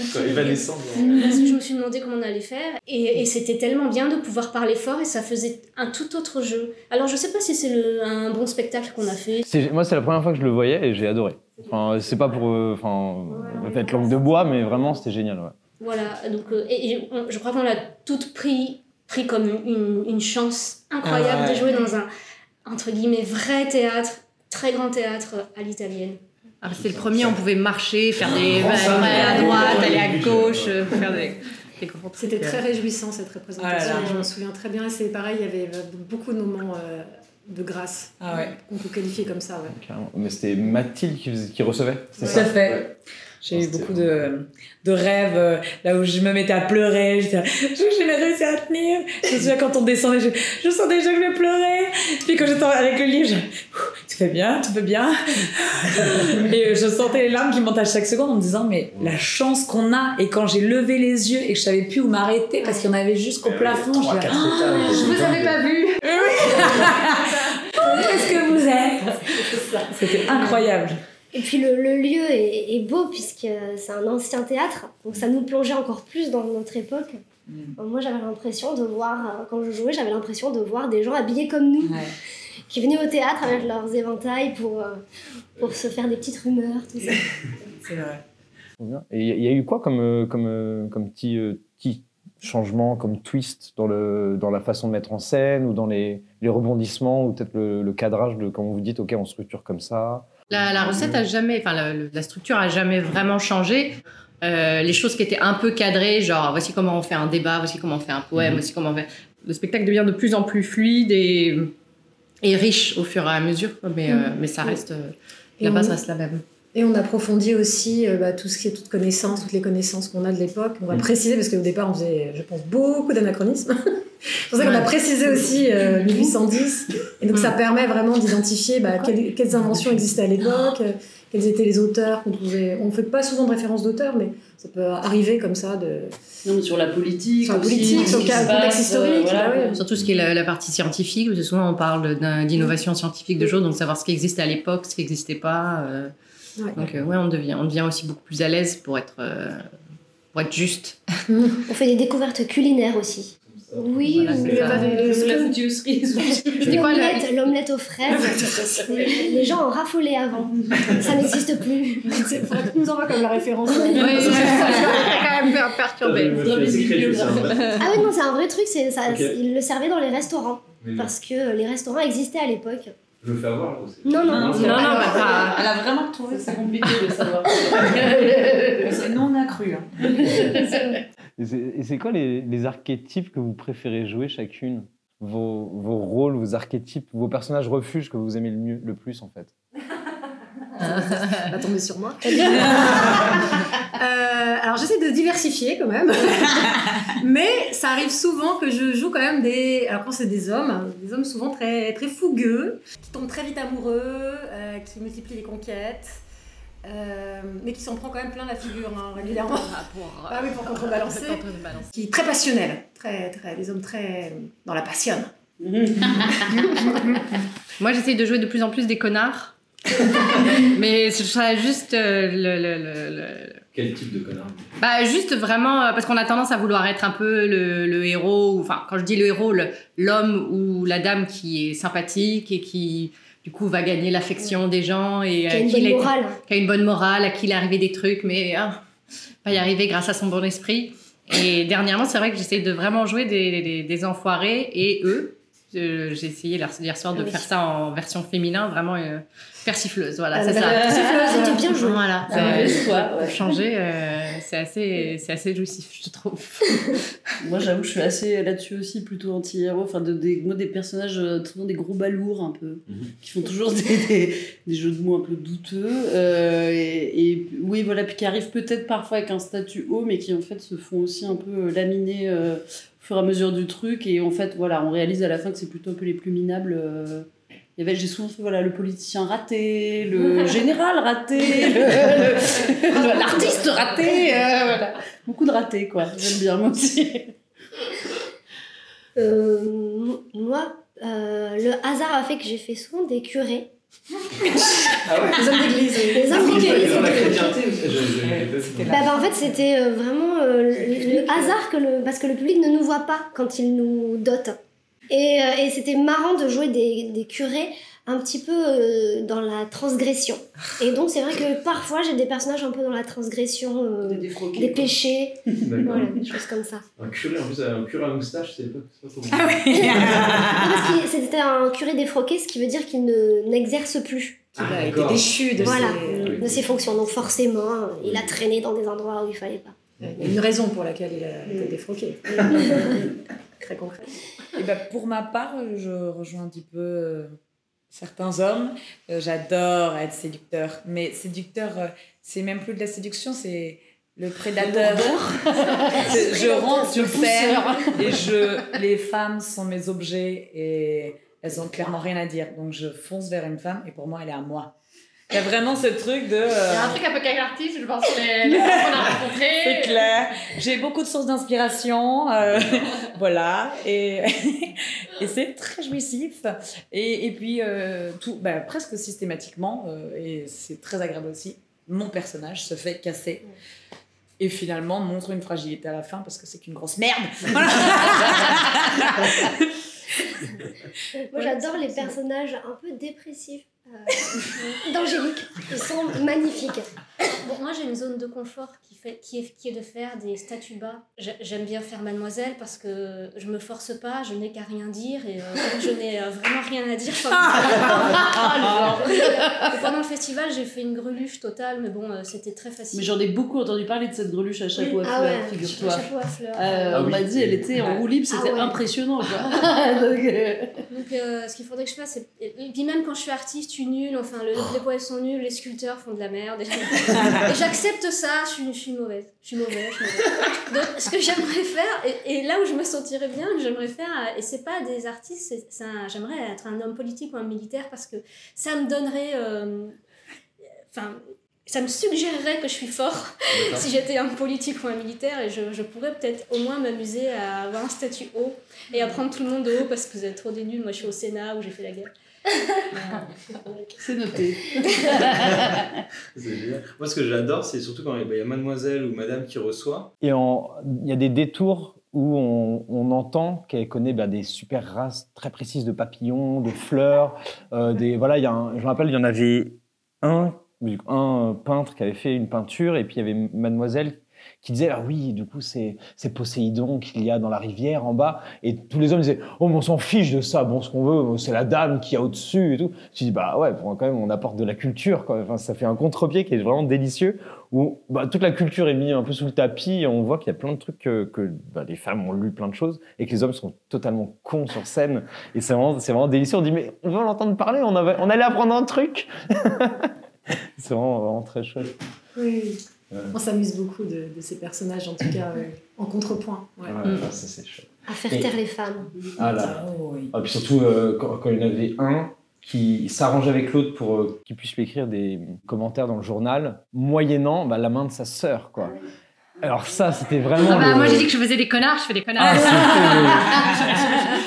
Parce que je me suis demandé comment on allait faire. Et, et c'était tellement bien de pouvoir parler fort et ça faisait un tout autre jeu. Alors je sais pas si c'est le- un bon spectacle qu'on a fait. C'est- Moi, c'est la première fois que je le voyais et j'ai adoré. Enfin, c'est pas pour euh, enfin, être langue de bois, mais vraiment, c'était génial. Ouais. Voilà, donc euh, et, et on- je crois qu'on l'a toutes pris, pris comme une, une chance incroyable Ah ouais. de jouer dans un, entre guillemets, vrai théâtre, très grand théâtre à l'italienne. Ah, c'est le premier, on pouvait marcher, faire des aller à droite, aller à gauche, euh, faire des, C'était euh. très réjouissant cette représentation. Ah là là. Je me souviens très bien. C'est pareil, il y avait beaucoup de moments euh, de grâce Ah ouais. qu'on peut qualifier comme ça. Ouais. Mais c'était Mathilde qui, recevait. C'est Tout à ça fait. J'ai eu beaucoup de, de rêves euh, là où je me mettais à pleurer. J'étais n'ai réussi à tenir. Je me souviens quand on descendait, je, je sens déjà que je vais pleurer. Puis quand j'étais avec le livre, je, tu fais bien, tu fais bien. et je sentais les larmes qui montent à chaque seconde en me disant, mais la chance qu'on a. Et quand j'ai levé les yeux et que je savais plus où m'arrêter parce qu'il y en avait jusqu'au plafond, je disais, ah, je vous avais pas vu. Où est-ce que vous êtes C'était incroyable. Et puis le, le lieu est, est, beau puisque c'est un ancien théâtre, donc ça nous plongeait encore plus dans notre époque. Mm. Moi j'avais l'impression de voir, quand je jouais, j'avais l'impression de voir des gens habillés comme nous, ouais. Qui venaient au théâtre avec leurs éventails pour, pour se faire des petites rumeurs, tout ça. c'est vrai. Et il y a eu quoi comme, comme, comme petit, petit changement, comme twist dans, le, dans la façon de mettre en scène ou dans les, les rebondissements ou peut-être le, le, cadrage de quand vous dites ok on structure comme ça la, la recette a jamais, enfin la, la, structure a jamais vraiment changé. Euh, les choses qui étaient un peu cadrées, genre voici comment on fait un débat, voici comment on fait un poème, Mhm. voici comment on fait. Le spectacle devient de plus en plus fluide et, et riche au fur et à mesure, mais, euh, mais ça reste, euh, la base reste la même. Et on approfondit aussi euh, bah, tout ce qui est toute connaissance, toutes les connaissances qu'on a de l'époque. On va Mm. préciser, parce qu'au départ, on faisait, je pense, beaucoup d'anachronismes. C'est pour ça qu'on a précisé aussi euh, 1810. Et donc, ça permet vraiment d'identifier bah, quelles, quelles inventions existaient à l'époque, quels étaient les auteurs qu'on trouvait. On ne fait pas souvent de référence d'auteurs, mais ça peut arriver comme ça. De... Non, sur la politique, Sur la aussi, politique, ce sur le contexte passe, historique, voilà, bah ouais. quoi. Surtout ce qui est la, la partie scientifique, parce que souvent on parle d'innovation scientifique de choses, donc savoir ce qui existait à l'époque, ce qui n'existait pas. euh, Ouais. Donc euh, ouais, on devient, on devient aussi beaucoup plus à l'aise pour être, euh, pour être juste. On fait des découvertes culinaires aussi. Oui, Voilà, ou c'est euh, La la- l'omelette, l'omelette aux fraises. les, gens en raffolaient avant. Ça n'existe plus. C'est vrai que nous envoie comme la référence. Oui, ouais, ça a quand même perturbé. Ah oui, non, c'est un vrai truc. C'est, ça. Ils le servaient dans les restaurants. Parce que les restaurants existaient à l'époque. Je le fais avoir aussi. Non, non, Non, non. Non, non, bah, Elle a vraiment trouvé ça compliqué de savoir. Nous, on a cru. hein. Et c'est- quoi les, les archétypes que vous préférez jouer chacune? Vos, vos rôles, vos archétypes, vos personnages refuges que vous aimez le, mieux, le plus en fait? Va tomber sur moi. Euh, alors j'essaie de diversifier quand même, mais ça arrive souvent que je joue quand même des. Alors quand c'est des hommes, hein, des hommes souvent très très fougueux, qui tombent très vite amoureux, euh, qui multiplient les conquêtes. Euh, mais qui s'en prend quand même plein la figure hein, régulièrement. Ah oui, pour contrebalancer. Qui est très passionnel, très, très, des hommes très dans la passion. Moi, j'essaye de jouer de plus en plus des connards. Mais ce serait juste euh, le, le- le- le- Quel type de connard Bah, juste vraiment, euh, parce qu'on a tendance à vouloir être un peu le, le héros, ou- enfin, quand je dis le héros, l'homme ou la dame qui est sympathique et qui, du coup, va gagner l'affection des gens et Qui a à une qui bonne il est- morale. qui a une bonne morale, à qui il est arrivé des trucs, mais ah, pas y arriver grâce à son bon esprit. Et dernièrement, c'est vrai que j'essaye de vraiment jouer des, des, des enfoirés et eux. Euh, J'ai essayé hier soir de Ah oui. faire ça en version féminin, vraiment euh, persifleuse. Voilà, Ah, c'est la- ça. persifleuse, C'était bien joué. Voilà. Ah ouais, c'est- ouais, pour changer, euh, c'est assez, c'est assez jouissif, je trouve. Moi, j'avoue, je suis assez là-dessus aussi, plutôt anti-héros. Enfin, de, des, moi, des personnages, euh, souvent des gros balourds un peu, Mhm. qui font toujours des, des, des jeux de mots un peu douteux. euh, et, et oui, voilà, puis qui arrivent peut-être parfois avec un statut haut, mais qui en fait se font aussi un peu euh, laminer euh, au fur et à mesure du truc. Et en fait, voilà, on réalise à la fin que c'est plutôt un peu les plus minables. euh, il y avait, j'ai souvent fait voilà, le politicien raté, le général raté, l'artiste raté, euh, voilà. Beaucoup de ratés, quoi. J'aime bien, moi aussi. Euh, moi, euh, le hasard a fait que j'ai fait souvent des curés. Ah ouais Les hommes d'église. Les hommes d'église. La chrétienté Bah, bah, en fait, c'était euh, vraiment euh, le, le hasard que le, parce que le public ne nous voit pas quand il nous dote. Et, euh, et c'était marrant de jouer des, des curés un petit peu euh, dans la transgression. Et donc, c'est vrai que parfois, j'ai des personnages un peu dans la transgression, euh, Des défroqués, des quoi. péchés, voilà, des choses comme ça. Un curé, en plus, un curé à moustache, c'est pas, pas. Ah oui c'était un curé défroqué, ce qui veut dire qu'il ne- n'exerce plus Ah, a été d'accord. déchu de voilà, ses- de ses fonctions. Donc, forcément, il a traîné dans des endroits où il fallait pas. Il y a une raison pour laquelle il a été défroqué. Très concret. Et ben, pour ma part, je rejoins un petit peu euh, certains hommes. Euh, J'adore être séducteur. Mais séducteur, euh, c'est même plus de la séduction, c'est le prédateur. Je rentre, je ferme et je, les femmes sont mes objets et elles ont clairement rien à dire. Donc je fonce vers une femme et pour moi, elle est à moi. Il y a vraiment ce truc de. Il y a un euh, truc un peu artiste, je pense, les, les qu'on a rencontrées. C'est clair. J'ai beaucoup de sources d'inspiration. euh, voilà. Et, et c'est très jouissif. Et, et puis, euh, tout, bah, presque systématiquement, euh, et c'est très agréable aussi, mon personnage se fait casser. Et finalement, montre une fragilité à la fin parce que c'est qu'une grosse merde. Voilà. Moi, j'adore les personnages un peu dépressifs euh, d'Angélique. Ils sont magnifiques. Bon, moi, j'ai une zone de confort qui, fait, qui, est, qui est de faire des statuts bas. J'ai- J'aime bien faire mademoiselle parce que je me force pas, je n'ai qu'à rien dire et euh, comme je n'ai euh, vraiment rien à dire. pendant le festival, j'ai fait une greluche totale, mais bon, euh, c'était très facile. Mais j'en ai beaucoup entendu parler de cette greluche à chapeau Oui. à Ah fleurs, ouais, figure-toi. chapeau à fleurs. Euh, Ah on m'a dit, elle était en roue libre, c'était Ah ouais. impressionnant. Quoi. Donc, euh, Donc, euh, ce qu'il faudrait que je fasse, c'est. Et puis, même quand je suis artiste, je suis nulle. Enfin, le- les poètes sont nuls, les sculpteurs font de la merde. Et, j'accepte ça, je suis, mauvaise. Je suis mauvaise. Donc, ce que j'aimerais faire, et, là où je me sentirais bien, j'aimerais faire, et c'est pas des artistes, j'aimerais être un homme politique ou un militaire parce que ça me donnerait. euh, Enfin. Ça me suggérerait que je suis fort si j'étais un politique ou un militaire et je, je pourrais peut-être au moins m'amuser à avoir un statut haut et à prendre tout le monde de haut parce que vous êtes trop des nuls. Moi, je suis au Sénat où j'ai fait la guerre. c'est noté. Moi, ce que j'adore, c'est surtout quand il y a mademoiselle ou madame qui reçoit. Et en- il y a des détours où on, on entend qu'elle connaît bah, des super races très précises de papillons, de fleurs. euh, des, voilà, il y a un- je me rappelle, il y en avait un, un peintre qui avait fait une peinture, et puis il y avait mademoiselle qui disait ah oui du coup c'est c'est Poséidon qu'il y a dans la rivière en bas. Et tous les hommes disaient oh mais on s'en fiche de ça bon ce qu'on veut c'est la dame qui a au dessus et tout. Tu dis bah ouais quand même on apporte de la culture quoi. Enfin, ça fait un contre-pied qui est vraiment délicieux où bah, toute la culture est mise un peu sous le tapis et on voit qu'il y a plein de trucs que, que bah, les femmes ont lu plein de choses et que les hommes sont totalement cons sur scène. Et c'est vraiment c'est vraiment délicieux. On dit mais on veut l'entendre parler on avait on allait apprendre un truc c'est vraiment, vraiment très chouette Oui. Ouais. On s'amuse beaucoup de, de ces personnages, en tout cas euh, en contrepoint. Ouais. Ouais, ouais, ça c'est chouette À faire Et- taire les femmes. ah là Oh, oui. Ah, puis surtout, euh, quand, quand il y en avait un qui s'arrange avec l'autre pour euh, qu'il puisse lui écrire des commentaires dans le journal, moyennant bah, la main de sa sœur, quoi. Alors ça, c'était vraiment... Ah bah, le- moi j'ai dit que je faisais des connards, je fais des Ah, connards.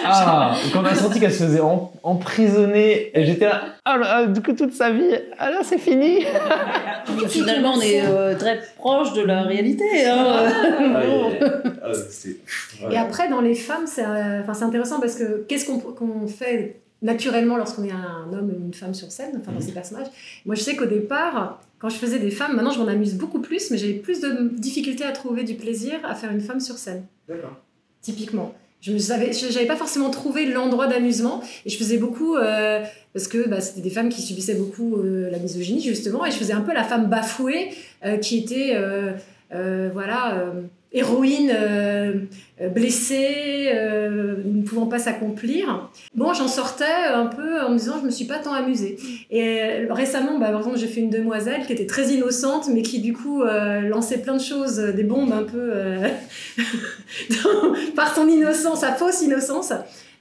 ah, quand on a senti qu'elle se faisait em- emprisonner, j'étais là, ah, là, ah, du coup, toute sa vie, ah là, c'est fini Finalement, on est euh, très proche de la réalité. Hein. Ah, et- ah, Et après, dans les femmes, c'est euh, enfin, c'est intéressant parce que qu'est-ce qu'on qu'on fait naturellement lorsqu'on est un homme ou une femme sur scène, enfin dans ces personnages Moi, je sais qu'au départ, quand je faisais des femmes, maintenant je m'en amuse beaucoup plus, mais j'avais plus de difficultés à trouver du plaisir à faire une femme sur scène, D'accord. typiquement. Je n'avais pas forcément trouvé l'endroit d'amusement et je faisais beaucoup euh, parce que bah, c'était des femmes qui subissaient beaucoup euh, la misogynie justement et je faisais un peu la femme bafouée euh, qui était voilà héroïne euh, blessée euh, ne pouvant pas s'accomplir. Bon j'en sortais un peu en me disant je me suis pas tant amusée. Et euh, récemment bah, par exemple j'ai fait une demoiselle qui était très innocente mais qui du coup lançait plein de choses des bombes un peu par son innocence sa fausse innocence.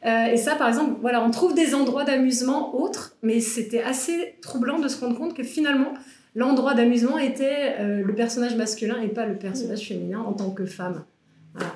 Et ça, par exemple, voilà, on trouve des endroits d'amusement autres, mais c'était assez troublant de se rendre compte que finalement, l'endroit d'amusement était euh, le personnage masculin et pas le personnage féminin en tant que femme. Voilà.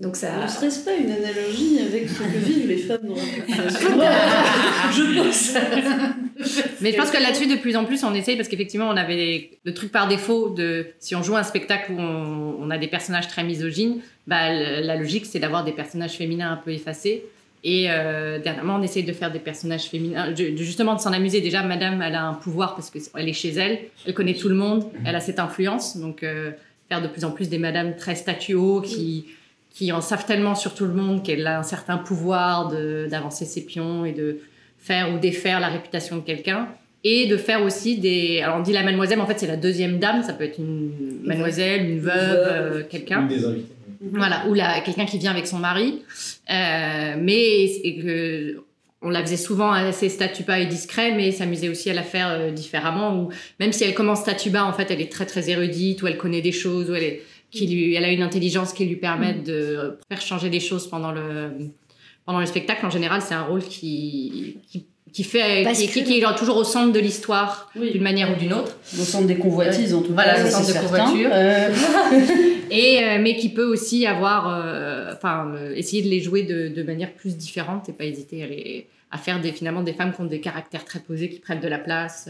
Donc ça. Ne serait-ce pas une analogie avec ce que vivent les femmes dans Je pense. Mais je pense que là-dessus, de plus en plus, on essaye parce qu'effectivement, on avait le truc par défaut de si on joue un spectacle où on, on a des personnages très misogynes, bah, la logique c'est d'avoir des personnages féminins un peu effacés. Et euh, dernièrement, on essaye de faire des personnages féminins, de- de- justement de s'en amuser. Déjà, Madame, elle a un pouvoir parce qu'elle est chez elle, elle connaît tout le monde, elle a cette influence. Donc, euh, faire de plus en plus des Madames très statuaux qui, qui en savent tellement sur tout le monde qu'elle a un certain pouvoir d'avancer ses pions et de faire ou défaire la réputation de quelqu'un. Et de faire aussi des. Alors, on dit la mademoiselle, mais en fait, c'est la deuxième dame. Ça peut être une mademoiselle, une veuve, euh, quelqu'un. Une des invités. Voilà, ou la, quelqu'un qui vient avec son mari. Euh, mais et que, on la faisait souvent assez statut bas et discret, mais s'amusait aussi à la faire euh, différemment. Ou même si elle commence statut bas, en fait, elle est très très érudite, ou elle connaît des choses, ou elle, est, qui lui, elle a une intelligence qui lui permet de faire changer les choses pendant le, pendant le spectacle, en général, c'est un rôle qui, qui, qui fait, qui, qui, qui, est toujours au centre de l'histoire, d'une manière ou d'une autre. Au centre des convoitises, en tout cas. Voilà, au centre de convoitures. Euh... et, euh, mais qui peut aussi avoir, euh, enfin, euh, essayer de les jouer de, de, manière plus différente et pas hésiter à, les, à faire des, finalement des femmes qui ont des caractères très posés, qui prennent de la place.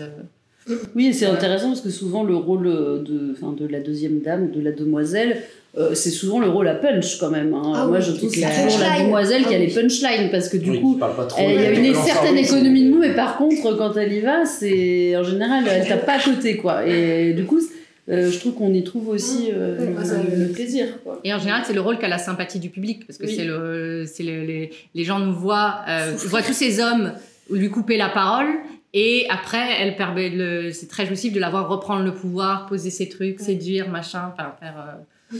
Oui, c'est intéressant parce que souvent le rôle de, de la deuxième dame, de la demoiselle, euh, c'est souvent le rôle à punch quand même. Hein. Ah Moi, oui, je trouve que c'est la toujours la punchline. demoiselle qui a Ah les punchlines parce que du Oui, coup, il y a une certaine économie de mots, mais par contre, quand elle y va, c'est en général, elle tape pas à côté, quoi. Et du coup, euh, je trouve qu'on y trouve aussi euh, Oui, le, plaisir, quoi. Et en général, c'est le rôle qui a la sympathie du public, parce que Oui. c'est le, c'est le- les, les gens nous voient, euh, voient tous ces hommes lui couper la parole, et après, elle permet le, c'est très jouissif de la voir reprendre le pouvoir, poser ses trucs, séduire, machin, enfin faire, euh,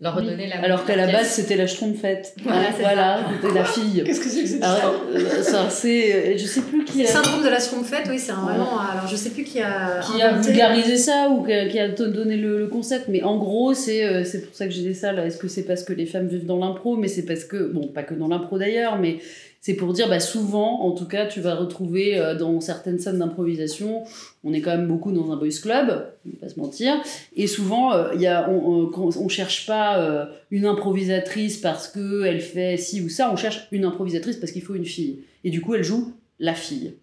leur redonner la. Alors qu'à la pièce. base, c'était la schtroumpfette. Voilà, c'est voilà, c'était la fille. Qu'est-ce que c'est que cette euh, ça, c'est, je sais plus qui Le a, syndrome de la schtroumpfette, oui, c'est un vraiment. Alors, je sais plus qui a. qui a vulgarisé ça ou qui a, qui a t- donné le, le concept, mais en gros, c'est, euh, c'est pour ça que j'ai dit ça. Là. Est-ce que c'est parce que les femmes vivent dans l'impro, mais c'est parce que, bon, pas que dans l'impro d'ailleurs, mais c'est pour dire, bah, souvent, en tout cas, tu vas retrouver euh, dans certaines scènes d'improvisation, on est quand même beaucoup dans un boys club, on va pas se mentir, et souvent, euh, on, on, on cherche pas euh, une improvisatrice parce que elle fait ci ou ça, on cherche une improvisatrice parce qu'il faut une fille. Et du coup, elle joue la fille.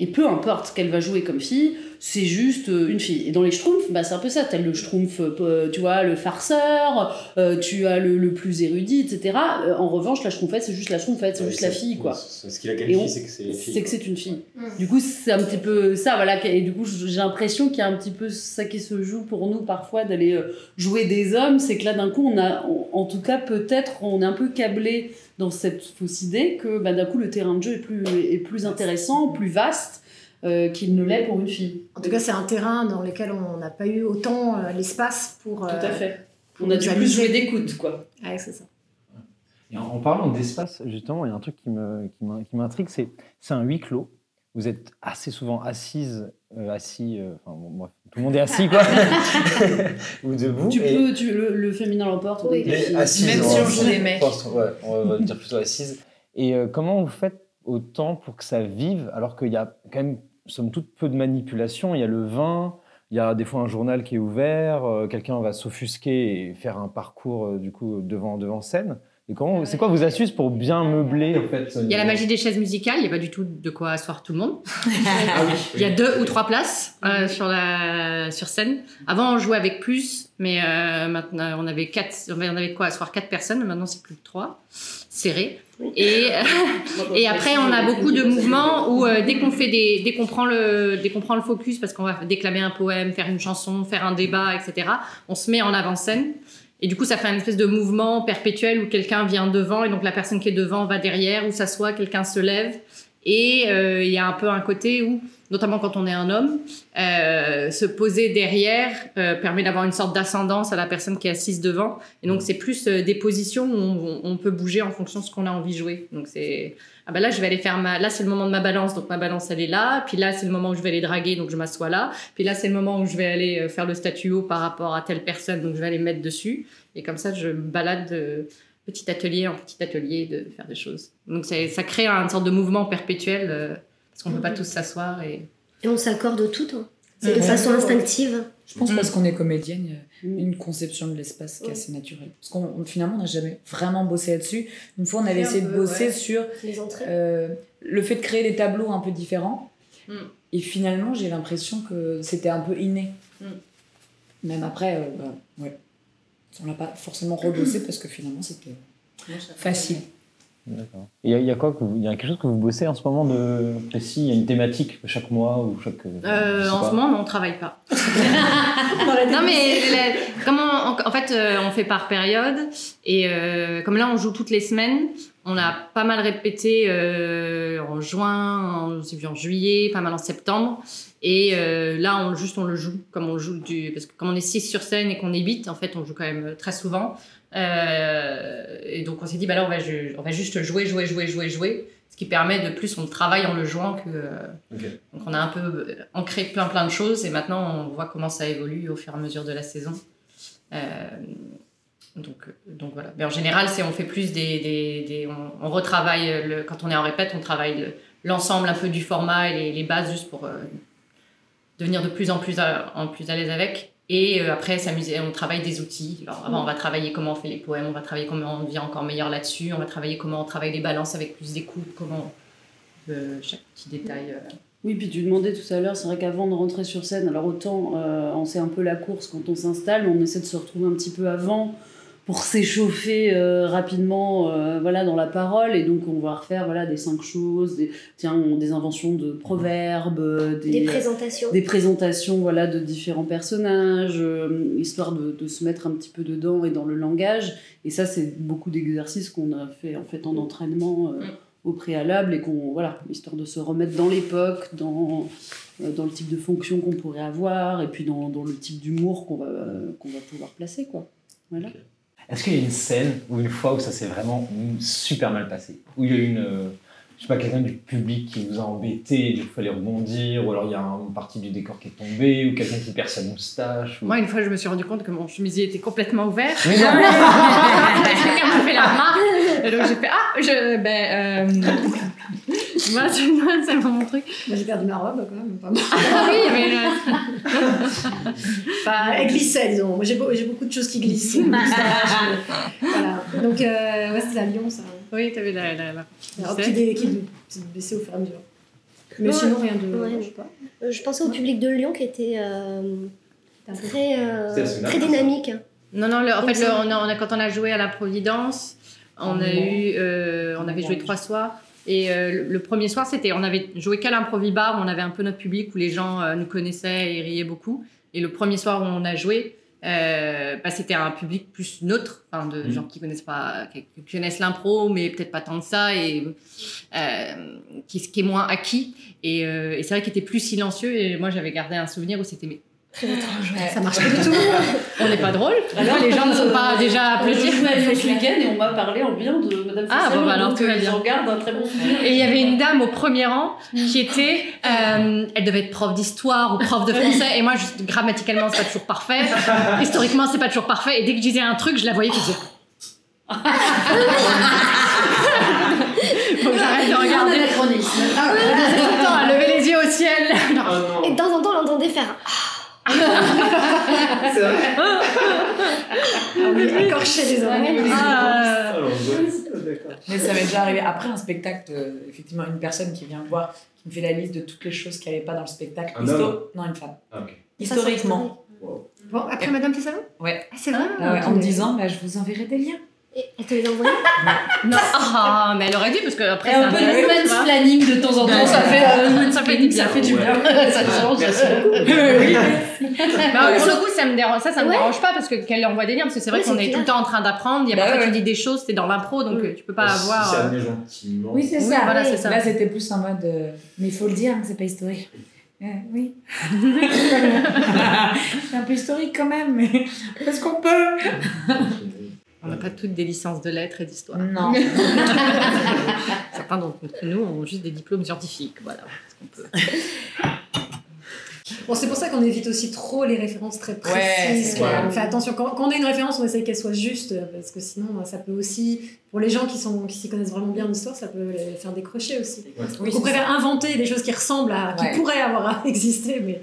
Et peu importe qu'elle va jouer comme fille, c'est juste euh, une fille. Et dans les schtroumpfs, bah, c'est un peu ça. T'as le schtroumpf, euh, tu vois, le farceur, euh, tu as le, le plus érudit, etc. Euh, en revanche, la schtroumpfette, c'est juste la schtroumpfette, c'est Ouais, juste la fille, quoi. c'est- Ce qu'il a qualifié, c'est que c'est une fille. C'est que c'est une fille. Du coup, c'est un petit peu ça, voilà. Et du coup, j'ai l'impression qu'il y a un petit peu ça qui se joue pour nous parfois d'aller euh, jouer des hommes. C'est que là, d'un coup, on a, en tout cas, peut-être, on est un peu câblé dans cette fausse idée que bah, d'un coup, le terrain de jeu est plus, est plus intéressant, plus vaste euh, qu'il ne l'est pour une fille. En tout cas, c'est un terrain dans lequel on n'a pas eu autant euh, l'espace pour. euh, Tout à fait. pour On a dû plus jouer d'écoute, quoi. Ouais, c'est ça. Et en, en parlant d'espace, justement, il y a un truc qui qui qui m'intrigue, c'est c'est un huis clos. Vous êtes assez souvent assise, euh, assis, euh, enfin bon, bref, tout le monde est assis quoi, ou debout. Tu et- peux, tu, le, le féminin l'emporte. Oui. des assise, Même si on joue des mecs. ouais, on va dire plutôt assise. Et euh, comment vous faites autant pour que ça vive alors qu'il y a quand même, somme toute, peu de manipulation Il y a le vin, il y a des fois un journal qui est ouvert, euh, quelqu'un va s'offusquer et faire un parcours euh, du coup devant, devant scène. Et comment, c'est quoi vos astuces pour bien meubler en fait Il y a la magie des chaises musicales, il n'y a pas du tout de quoi asseoir tout le monde. Ah. Il y a deux ou trois places euh, sur la sur scène. Avant, on jouait avec plus, mais euh, maintenant on avait quatre, on avait de quoi asseoir quatre personnes. mais Maintenant, c'est plus que trois, serré. Et et après, on a beaucoup de mouvements où euh, dès qu'on fait des, dès qu'on prend le, dès qu'on prend le focus parce qu'on va déclamer un poème, faire une chanson, faire un débat, etc. On se met en avant-scène. Et du coup, ça fait un espèce de mouvement perpétuel où quelqu'un vient devant et donc la personne qui est devant va derrière, ou s'assoit, quelqu'un se lève. Et euh, il y a un peu un côté où, notamment quand on est un homme, euh, se poser derrière euh, permet d'avoir une sorte d'ascendance à la personne qui est assise devant. Et donc c'est plus des positions où on, on peut bouger en fonction de ce qu'on a envie de jouer. Donc c'est ah ben là je vais aller faire ma là c'est le moment de ma balance. Donc ma balance elle est là. Puis là c'est le moment où je vais aller draguer. Donc je m'assois là. Puis là c'est le moment où je vais aller faire le statuo par rapport à telle personne. Donc je vais aller me mettre dessus. Et comme ça je me balade de petit atelier en petit atelier de faire des choses donc ça crée une sorte de mouvement perpétuel euh, parce qu'on peut pas tous s'asseoir et Et on s'accorde tout. hein. C'est de façon instinctive. Je pense Mm. parce qu'on est comédienne, il y a Mm. une conception de l'espace qui est assez naturelle. Parce qu'on on- finalement, on n'a jamais vraiment bossé là-dessus. Une fois, on avait essayé de bosser ouais. sur Les entrées. euh, le fait de créer des tableaux un peu différents. Mm. Et finalement, j'ai l'impression que c'était un peu inné. Mm. Même après, euh, bah, ouais. On l'a pas forcément rebossé parce que finalement, c'était facile. D'accord. Il y, a- il y a quoi Il y a quelque chose que vous bossez en ce moment de précis? Il y a une thématique chaque mois ou chaque. Euh, en pas. ce moment, non, on travaille pas. non, mais la- comment, en, en fait, euh, on fait par période. Et euh, comme là, on joue toutes les semaines, on a pas mal répété euh, en juin, en, en juillet, pas mal en septembre. Et euh, là, on, juste, on le joue comme on joue du. Parce que comme on est six sur scène et qu'on est huit, en fait, on joue quand même très souvent. Euh, et donc, on s'est dit, bah là, on va, on va juste jouer, jouer, jouer, jouer, jouer. Ce qui permet de plus, on travaille en le jouant que. euh, donc on a un peu euh, ancré plein plein de choses et maintenant on voit comment ça évolue au fur et à mesure de la saison. Euh, Donc, donc voilà. Mais en général, c'est on fait plus des, des, des on, retravaille le, quand on est en répète, on travaille l'ensemble un peu du format et les, les bases juste pour devenir de plus en plus à, en plus à l'aise avec. Et après, s'amuser, on travaille des outils. Alors, avant, on va travailler comment on fait les poèmes, on va travailler comment on devient encore meilleur là-dessus, on va travailler comment on travaille les balances avec plus d'écoute, comment chaque petit détail. Oui, puis tu demandais tout à l'heure, c'est vrai qu'avant de rentrer sur scène, alors autant euh, on sait un peu la course quand on s'installe, on essaie de se retrouver un petit peu avant pour s'échauffer euh, rapidement euh, voilà, dans la parole. Et donc on va refaire voilà, des cinq choses, des, tiens, des inventions de proverbes, des, des présentations, des présentations voilà, de différents personnages, histoire de, de, se mettre un petit peu dedans et dans le langage. Et ça, c'est beaucoup d'exercices qu'on a fait en fait en entraînement. Mm au préalable et qu'on voilà histoire de se remettre dans l'époque dans euh, dans le type de fonction qu'on pourrait avoir et puis dans, dans le type d'humour qu'on va qu'on va pouvoir placer quoi voilà est-ce qu'il y a une scène ou une fois où ça s'est vraiment super mal passé? Où il y a une euh, je sais pas, quelqu'un du public qui vous a embêté, il fallait rebondir, ou alors il y a une partie du décor qui est tombée, ou quelqu'un qui perd sa moustache. Moi, une fois, je me suis rendu compte que mon chemisier était complètement ouvert. Mais non Quelqu'un m'a fait la remarque. Et donc j'ai fait Ah, je. Ben. Euh... Moi, c'est mon truc. Moi, j'ai perdu ma robe quand même. Pas ah oui, mais. enfin, elle glissait, disons. Moi, j'ai beaucoup de choses qui glissent. voilà. Donc, euh, ouais, c'était à Lyon, ça. Oui, tu avais la. la, la... Alors, qui, dé, qui baissait au fur et à mesure. Mais sinon, rien de. Ouais. Je, sais pas. Euh, je pensais au public de Lyon qui était euh, très, euh, très dynamique. Non, non, le, en fait, le, on a, on a, quand on a joué à la Providence, on, a eu, euh, on avait joué trois soirs. Et euh, le premier soir, c'était, on avait joué qu'à l'improvibar, on avait un peu notre public où les gens euh, nous connaissaient et riaient beaucoup. Et le premier soir où on a joué, euh, bah, c'était un public plus neutre, enfin, de mmh. gens qui connaissent pas, qui, connaissent l'impro, mais peut-être pas tant de ça, et qui, qui est moins acquis. Et, et c'est vrai qu'il était plus silencieux. Et moi, j'avais gardé un souvenir où c'était Très étrange. Ouais. Ça marche pas du tout. on n'est pas drôle. Alors, les gens ne sont pas déjà applaudis. Je suis ce week-end et on m'a parlé en bien de Madame Ah, bon, bah, alors tout va bien. regarde un très bon souvenir. Et il y avait une dame au premier rang qui était, euh, elle devait être prof d'histoire ou prof de français. Et moi, juste, grammaticalement, c'est pas toujours parfait. Historiquement, c'est pas toujours parfait. Et dès que je disais un truc, je la voyais qui disait. Donc j'arrête de regarder. Ah, tout le temps à lever les yeux au ciel. Oh, et de temps en temps, on l'entendait faire. C'est vrai. On est écorché les oreilles. Ah, mais ça m'est déjà arrivé après un spectacle, euh, effectivement, une personne qui vient me voir, qui me fait la liste de toutes les choses qui n'allaient pas dans le spectacle. Un homme Non, une femme. Ah, okay. Historiquement. Bon, après Madame Tessalon Ouais. Ah, c'est vrai ah, ouais, En me disant, bah, je vous enverrai des liens. Et elle te les a envoyés Non, ah, mais elle aurait dû parce que après. un peu de planning de temps en temps, ça fait, euh, ça fait du bien. Ça fait du bien. ça change. Merci beaucoup. oui. bah, pour le coup, ça me dérange, ça, ça me ouais. dérange pas parce que qu'elle envoie des liens parce que c'est vrai ouais, qu'on est, est tout le temps en train d'apprendre. Il y a bah, parfois ouais. tu dis des choses, c'est dans l'impro donc oui. tu peux pas bah, avoir. Si ça venait gentiment. Oui, c'est ça. Voilà, c'est ça. Là, c'était plus en mode. Euh, mais il faut le dire, c'est pas historique. Euh, oui. c'est un peu historique quand même, mais parce qu'on peut. On n'a pas toutes des licences de lettres et d'histoire. Non. Certains d'entre nous ont juste des diplômes scientifiques. Voilà. Bon, c'est pour ça qu'on évite aussi trop les références très précises. Ouais, on fait attention. Quand, quand, on a une référence, on essaye qu'elle soit juste, parce que sinon, ça peut aussi, pour les gens qui s'y qui connaissent vraiment bien en histoire, ça peut les faire décrocher aussi. Ouais. Oui, on préfère ça. inventer des choses qui ressemblent à, qui pourraient avoir existé, mais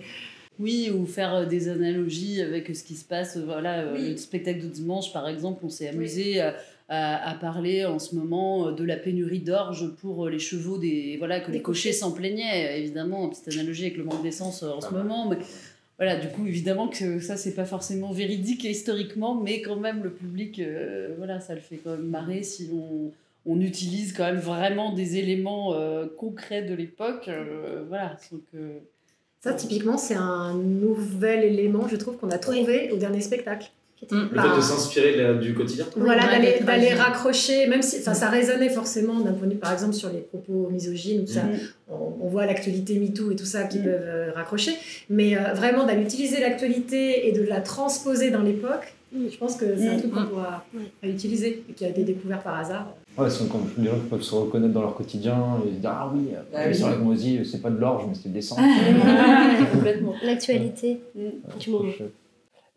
oui, ou faire des analogies avec ce qui se passe. Voilà, oui. le spectacle de dimanche, par exemple, on s'est amusé oui. à, à, à, parler en ce moment de la pénurie d'orge pour les chevaux, des, voilà, que les, les cochers s'en plaignaient. Évidemment, petite analogie avec le manque d'essence en ah. ce moment. Mais voilà, du coup, évidemment que ça, c'est pas forcément véridique historiquement, mais quand même, le public, euh, voilà, ça le fait quand même marrer si on on utilise quand même vraiment des éléments euh, concrets de l'époque. Euh, voilà, donc, ça, typiquement, c'est un nouvel élément, je trouve, qu'on a trouvé oui. au dernier spectacle. Mmh. Le fait de s'inspirer du quotidien Voilà, ouais, d'aller raccrocher, même si ça résonnait forcément d'un point de vue, par exemple, sur les propos misogynes, tout ça, mmh. on, on, voit l'actualité MeToo et tout ça qui mmh. peuvent euh, raccrocher, mais euh, vraiment d'aller utiliser l'actualité et de la transposer dans l'époque, je pense que c'est un truc qu'on doit utiliser et qui a été découvert par hasard. Ouais, c'est quand les gens peuvent se reconnaître dans leur quotidien et se dire Ah oui, bah, oui. sur la moisie, c'est pas de l'orge, mais c'est des sangs. complètement. L'actualité du moment.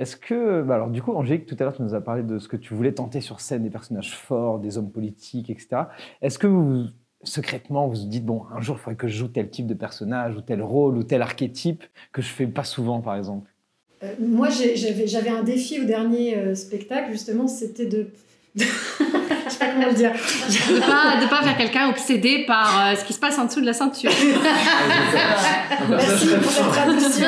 Est-ce que, bah alors du coup, Angélique, tout à l'heure, tu nous as parlé de ce que tu voulais tenter sur scène, des personnages forts, des hommes politiques, etc. Est-ce que vous, secrètement, vous vous dites, bon, un jour, il faudrait que je joue tel type de personnage, ou tel rôle, ou tel archétype, que je fais pas souvent, par exemple? Euh, Moi, j'avais un défi au dernier euh, spectacle, justement, c'était de sais pas comment le dire. De pas, de pas faire quelqu'un obsédé par euh, ce qui se passe en dessous de la ceinture. Merci pour cette traduction.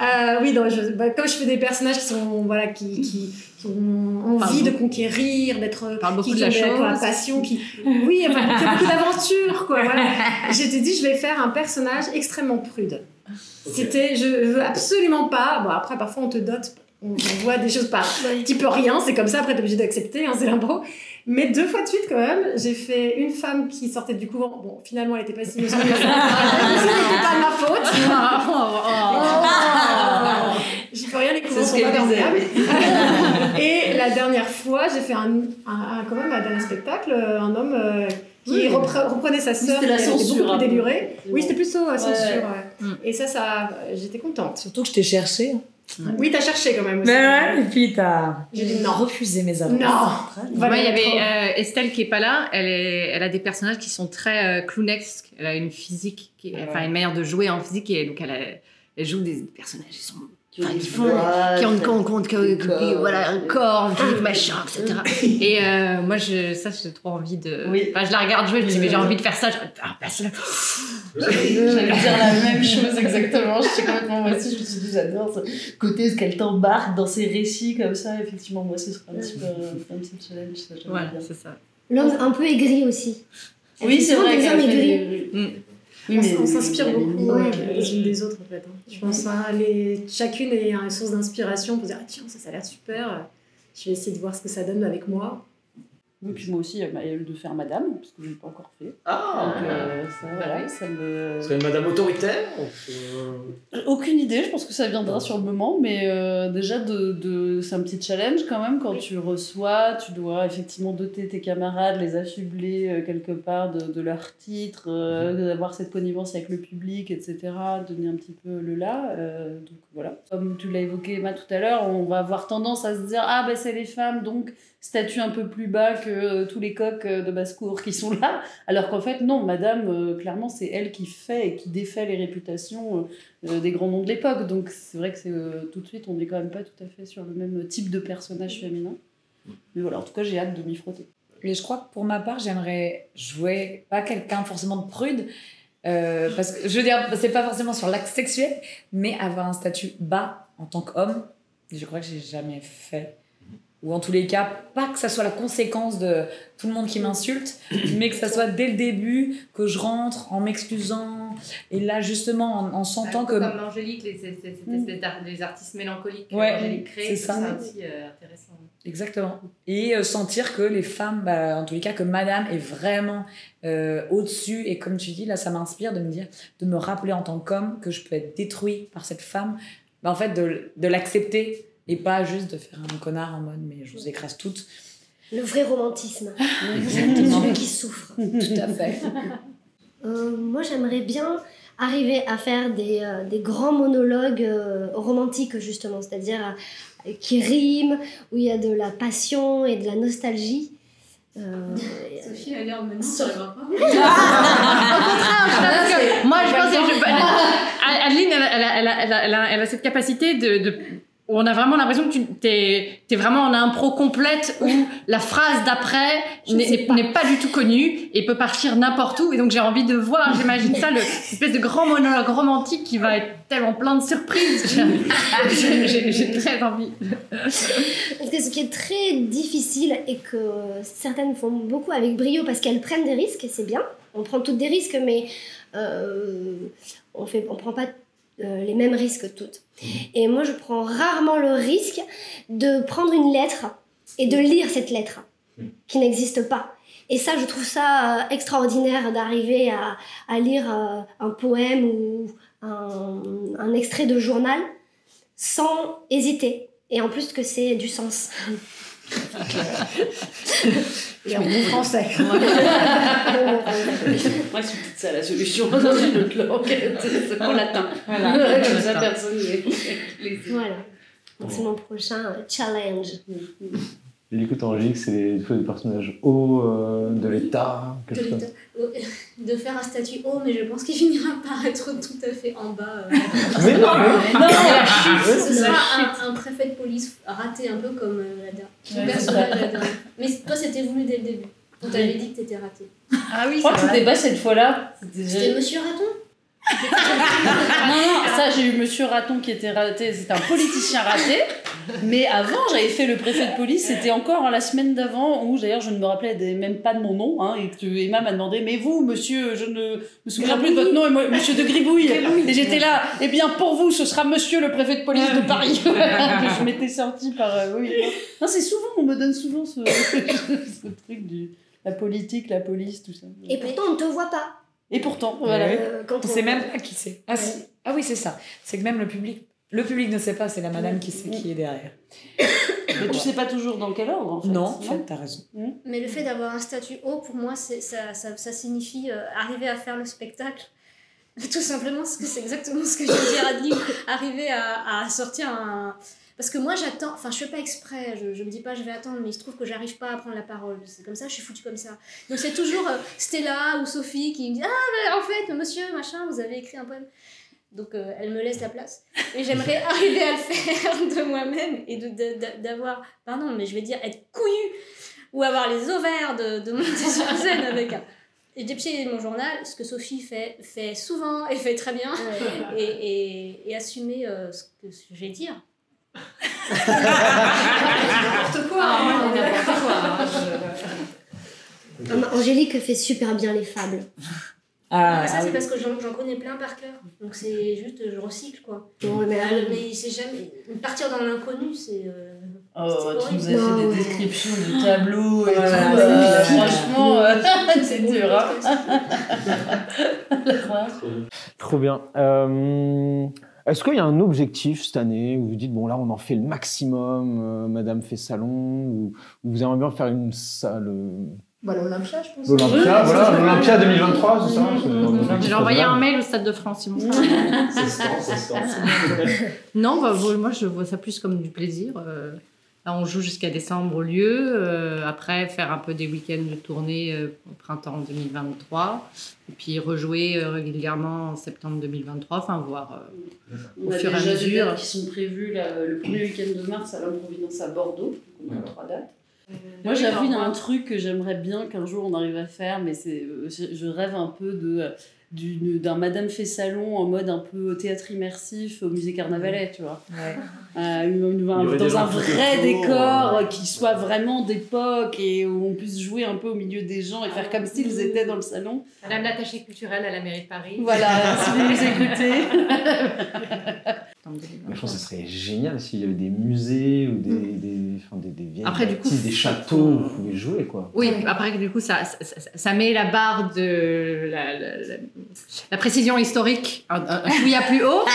Euh, oui, donc je, bah, comme je fais des personnages qui sont voilà qui, qui, qui ont envie de conquérir, d'être qui, de la, chose. la passion, qui oui, enfin, qui beaucoup d'aventures quoi. Voilà. J'étais dit je vais faire un personnage extrêmement prude. C'était je veux absolument pas. Bon après parfois on te dote on, voit des choses par petit peu rien, c'est comme ça, après t'es obligé d'accepter, hein, c'est l'impro. Mais deux fois de suite quand même, j'ai fait une femme qui sortait du couvent. Bon, finalement, elle était pas si méchante que ça. C'était pas de ma faute. J'y peux rien, les couvents sont pas verdables. Et la dernière fois, j'ai fait un, un, quand même, un dernier spectacle, un homme euh, qui reprenait sa sœur, qui était beaucoup plus délurée. Oui, c'était plutôt euh, censure. Ouais. Et ça, ça j'étais contente. Surtout que je t'ai cherché. Oui, t'as cherché quand même aussi. Mais ouais, et puis t'as dit non. refusé mes avances. Non. Moi, il y avait euh, Estelle qui est pas là. Elle, est, elle a des personnages qui sont très euh, clownesques. Elle a une physique, qui, enfin une manière de jouer en physique et donc elle, elle joue des personnages qui sont Enfin, qui, font, qui ont compte voilà un corps physique machin etc et euh, moi je ça j'ai trop envie de oui. enfin, je la regarde jouer je me dis mais j'ai envie de faire ça je... ah, passe là. J'allais dire la même chose exactement. Je suis complètement moi aussi je me suis dit j'adore ce côté ce qu'elle t'embarque dans ses récits comme ça. Effectivement moi ce serait un petit peu un petit challenge ça, voilà c'est ça. L'homme un peu aigri aussi. Oui c'est vrai des hommes aigris oui, on, on s'inspire beaucoup ouais. les unes des autres en fait. Hein. Je pense les, chacune est une source d'inspiration pour dire ah, tiens ça, ça a l'air super. Je vais essayer de voir ce que ça donne avec moi. Et puis moi aussi, il y a eu de faire madame, parce que je ne l'ai pas encore fait. Ah Donc, euh, ça, voilà, ça me... C'est une madame autoritaire Aucune idée, je pense que ça viendra sur le moment, mais euh, déjà, de, de... c'est un petit challenge quand même. Quand tu reçois, tu dois effectivement doter tes camarades, les affubler euh, quelque part de, de leur titre, d'avoir cette connivence avec le public, etc., donner un petit peu le là. donc voilà. Comme tu l'as évoqué, Emma, tout à l'heure, on va avoir tendance à se dire Ah, ben c'est les femmes, donc statut un peu plus bas que euh, tous les coqs euh, de basse-cour qui sont là. Alors qu'en fait, non, madame, euh, clairement, c'est elle qui fait et qui défait les réputations des grands noms de l'époque. Donc c'est vrai que c'est tout de suite, on n'est quand même pas tout à fait sur le même type de personnage féminin. Mais voilà, en tout cas, j'ai hâte de m'y frotter. Et je crois que pour ma part, j'aimerais jouer pas quelqu'un forcément de prude, parce que je veux dire, c'est pas forcément sur l'acte sexuel, mais avoir un statut bas en tant qu'homme. Je crois que j'ai jamais fait ou en tous les cas, pas que ça soit la conséquence de tout le monde qui m'insulte, mais que ça soit dès le début que je rentre en m'excusant. Et là, justement, en, en sentant que. Comme Angélique, les, les, les, artistes mélancoliques ouais, Angélique crée, c'est ça. aussi euh, intéressant. Exactement. Et euh, sentir que les femmes, bah, en tous les cas, que madame est vraiment euh, au-dessus. Et comme tu dis, là, ça m'inspire de me dire, de me rappeler en tant qu'homme que je peux être détruit par cette femme. Bah, en fait, de, de l'accepter et pas juste de faire un connard en mode mais je vous écrase toutes. Le vrai romantisme. Celui qui souffre. Tout à fait. Euh, moi, j'aimerais bien arriver à faire des, euh, des grands monologues euh, romantiques, justement, c'est-à-dire euh, qui riment, où il y a de la passion et de la nostalgie. Sophie a l'air maintenant. Sauf... Au contraire, moi je pense que je... Adeline, elle, elle, elle, elle, a, elle a cette capacité de, de où on a vraiment l'impression que tu es, es, vraiment en impro complète où la phrase d'après n'est pas. pas. du tout connue et peut partir n'importe où. Et donc j'ai envie de voir, j'imagine ça, l'espèce de grand monologue romantique qui va être tellement plein de surprises. j'ai très envie. Parce que ce qui est très difficile et que certaines font beaucoup avec brio parce qu'elles prennent des risques et c'est bien. On prend toutes des risques, mais euh, on fait, on prend pas euh, les mêmes risques toutes. Et moi, je prends rarement le risque de prendre une lettre et de lire cette lettre qui n'existe pas. Et ça, je trouve ça euh, extraordinaire d'arriver à, à, lire euh, un poème ou un, un, extrait de journal sans hésiter. Et en plus que c'est du sens. Et en bon français. Moi, c'est peut-être ça la solution dans une autre langue. C'est en latin. Voilà. Comme ça, personne Voilà. Donc c'est mon prochain challenge. L'écoute Angélique, c'est des, des personnages hauts euh, de l'État, De, quelque chose comme l'état- de faire un statut haut, mais je pense qu'il finira par être tout à fait en bas. euh. Mais non, mais- Non, Ce sera un, un préfet de police raté, un peu comme euh, la dernière. Tout Ouais, personnage la dernière. Mais toi, c'était voulu dès le début. On t'avait dit que t'étais raté. Ah oui, Je crois que c'était pas cette fois-là. C'était- Monsieur Raton? Non, non, ça j'ai eu Monsieur Raton qui était raté, c'était un politicien raté. Mais avant, j'avais fait le préfet de police, c'était encore la semaine d'avant, où d'ailleurs je ne me rappelais des- même pas de mon nom, hein, et que Emma m'a demandé, mais vous, monsieur, je ne me souviens plus de votre nom, et moi, monsieur de Gribouille. Et j'étais là, eh bien pour vous, ce sera monsieur le préfet de police de Paris. que je m'étais sortie par. euh, oui. Non, c'est souvent, on me donne souvent ce, ce truc du. La politique, la police, tout ça. Et pourtant, on ne te voit pas. Et pourtant, voilà. Euh, quand On sait même pas qui c'est. Ah, ah oui, c'est ça. C'est que même le public, le public ne sait pas, c'est la madame qui sait qui est derrière. Mais tu sais pas toujours dans quel ordre, en fait. Non, en fait, t'as raison. Mais le fait d'avoir un statut haut, pour moi, c'est- ça, ça, ça signifie euh, arriver à faire le spectacle. Tout simplement, parce que c'est exactement ce que je veux dire à Adeline. Arriver à, à sortir un. Parce que moi, j'attends. Enfin, je fais pas exprès. Je, je me dis pas, je vais attendre, mais il se trouve que j'arrive pas à prendre la parole. C'est comme ça, je suis foutue comme ça. Donc, c'est toujours euh, Stella ou Sophie qui me dit Ah, mais en fait, monsieur, machin, vous avez écrit un poème. Donc, euh, elle me laisse la place. Et j'aimerais arriver à le faire de moi-même et d'avoir. Pardon, mais je vais dire être couillu ou avoir les ovaires de, de monter sur scène avec un. Et dépier mon journal, ce que Sophie fait, fait souvent et fait très bien, et, et, et assumer euh, ce que j'ai dire. N'importe quoi. Ah, hein, hein, je- Ah, Angélique fait super bien les fables. Ah, ça, ah c'est oui. parce que j'en j'en connais plein par cœur. Donc c'est juste, je recycle quoi. Bon, mais, Ah, euh, Mais c'est jamais. Partir dans l'inconnu, c'est. euh, Oh, tu nous as horrible. fait Non, des ouais. descriptions du tableau et tout. ouais, euh, franchement, euh, c'est c'est dur. Hein. Trop bien. Euh, Est-ce qu'il y a un objectif cette année où vous dites, bon là on en fait le maximum, euh, Madame fait salon, ou, ou vous aimeriez bien faire une salle... Bah, l'Olympia, je pense. L'Olympia, voilà, l'Olympia 2023, c'est ça c'est un objectif J'ai envoyé un mail au Stade de France. ils m'ont pas- Ça tend, ça. Non, bah, moi je vois ça plus comme du plaisir. euh, Là, on joue jusqu'à décembre au lieu. euh, après, faire un peu des week-ends de tournée euh, au printemps 2023. Et puis rejouer euh, régulièrement en septembre 2023. Enfin, voir. euh, On Au a fur et à déjà des mesure. dates qui sont prévues là, le premier week-end de mars à l'Improvidence à Bordeaux. Donc, on a trois dates. Moi, j'avoue, il y a un truc que j'aimerais bien qu'un jour on arrive à faire, mais c'est, je, rêve un peu de d'un Madame fait salon en mode un peu théâtre immersif au musée Carnavalet, tu vois. Ouais. Euh, dans un vrai décor qui soit vraiment d'époque et où on puisse jouer un peu au milieu des gens et faire comme s'ils étaient dans le salon. Madame l'attachée culturelle à la mairie de Paris. Voilà, si vous nous écoutez. Septembre 2023. Mais je pense que ce serait génial s'il y avait des musées ou des, des, enfin, des, des vieilles Après, du coup, bâtisses, des châteaux où vous pouvez jouer, quoi. Oui, après, du coup, ça, ça, ça- ça met la barre de la, la- la- la précision historique un, un, chouïa plus haut.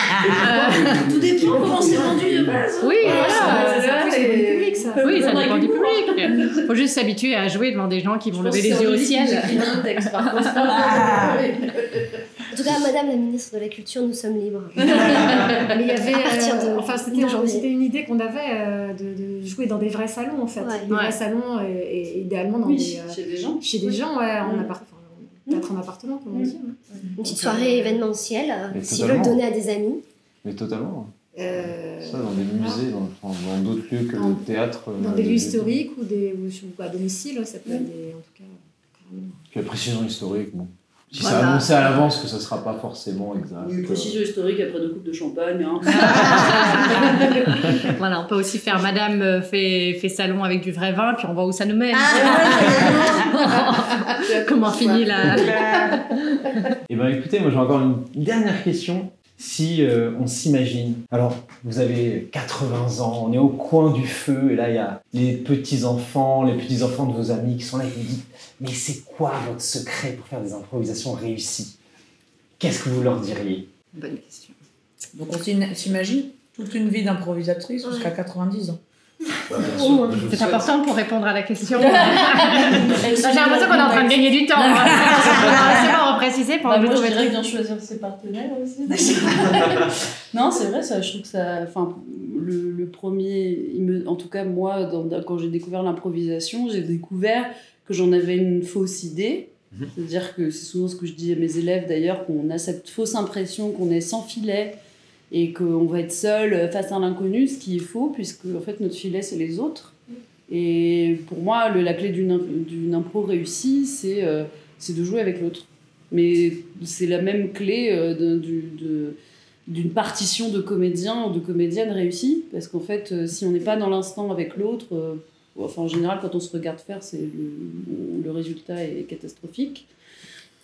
Euh, Tout dépend comment c'est vendu de base. oui, voilà. ça, ça, ça, dépend du public, ça. Oui, ça dépend du public. Faut juste s'habituer à jouer devant des gens qui vont lever les yeux au ciel. En tout cas, Madame la ministre de la Culture, nous sommes libres. Mais il y avait. À partir de- euh, enfin, c'était une idée qu'on avait euh, de, de jouer dans des vrais salons, en fait. Ouais. Des Ouais. vrais salons, et, et idéalement dans Oui, des, euh, chez des gens. chez des gens, ouais, en Mm. appart enfin, peut-être en appartement, comme on Mm. dit. hein. Une petite soirée événementielle, euh, s'ils veulent donner à des amis. Mais totalement. Euh, Ça, dans des musées, dans d'autres lieux que Dans- le théâtre. dans euh, des lieux historiques ou, des, ou, ou à domicile, ça peut être des. En tout cas, carrément. Puis la précision historique, bon. Si Voilà. c'est annoncé à l'avance que ça sera pas forcément exact. Une précision historique après deux coupes de champagne. Hein. Voilà, on peut aussi faire Madame euh, fait, fait salon avec du vrai vin, puis on voit où ça nous mène. Comment finit la. Eh bien, écoutez, moi j'ai encore une dernière question. Si euh, on s'imagine, alors vous avez 80 ans, on est au coin du feu, et là il y a les petits-enfants, les petits-enfants de vos amis qui sont là et qui vous disent Mais c'est quoi votre secret pour faire des improvisations réussies? Qu'est-ce que vous leur diriez? Bonne question. Donc on s'im- s'imagine toute une vie d'improvisatrice jusqu'à 90 ans. C'est important pour répondre à la question. J'ai l'impression qu'on est en train de gagner du temps. c'est bon, repréciser pour bah, moi, je dirais bien choisir ses partenaires aussi. non, c'est vrai, ça, je trouve que ça. Enfin, le, le premier, il me, en tout cas, moi, dans, quand j'ai découvert l'improvisation, j'ai découvert que j'en avais une fausse idée. Mhm. C'est-à-dire que c'est souvent ce que je dis à mes élèves d'ailleurs, qu'on a cette fausse impression qu'on est sans filet et qu'on va être seul face à l'inconnu, ce qui est faux, puisque en fait notre filet c'est les autres. Et pour moi, la clé d'une impro réussie, c'est euh, de jouer avec l'autre. Mais c'est la même clé euh, d'une partition de comédien ou de comédienne réussie, parce qu'en fait, euh, si on n'est pas dans l'instant avec l'autre, enfin en général, quand on se regarde faire, le résultat est catastrophique.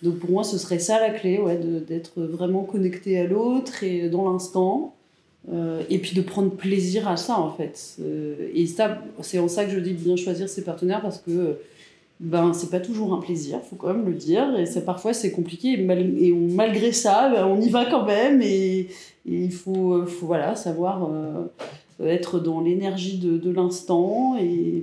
Donc pour moi, ce serait ça la clé, ouais, d'être vraiment connecté à l'autre et dans l'instant. Euh, et puis de prendre plaisir à ça, en fait. Euh, et ça, c'est en ça que je dis bien choisir ses partenaires parce que ben, c'est pas toujours un plaisir, faut quand même le dire. Et ça, parfois, c'est compliqué. Et, et malgré ça, ben, on y va quand même. Et, il faut, faut voilà, savoir euh, être dans l'énergie de, de l'instant et,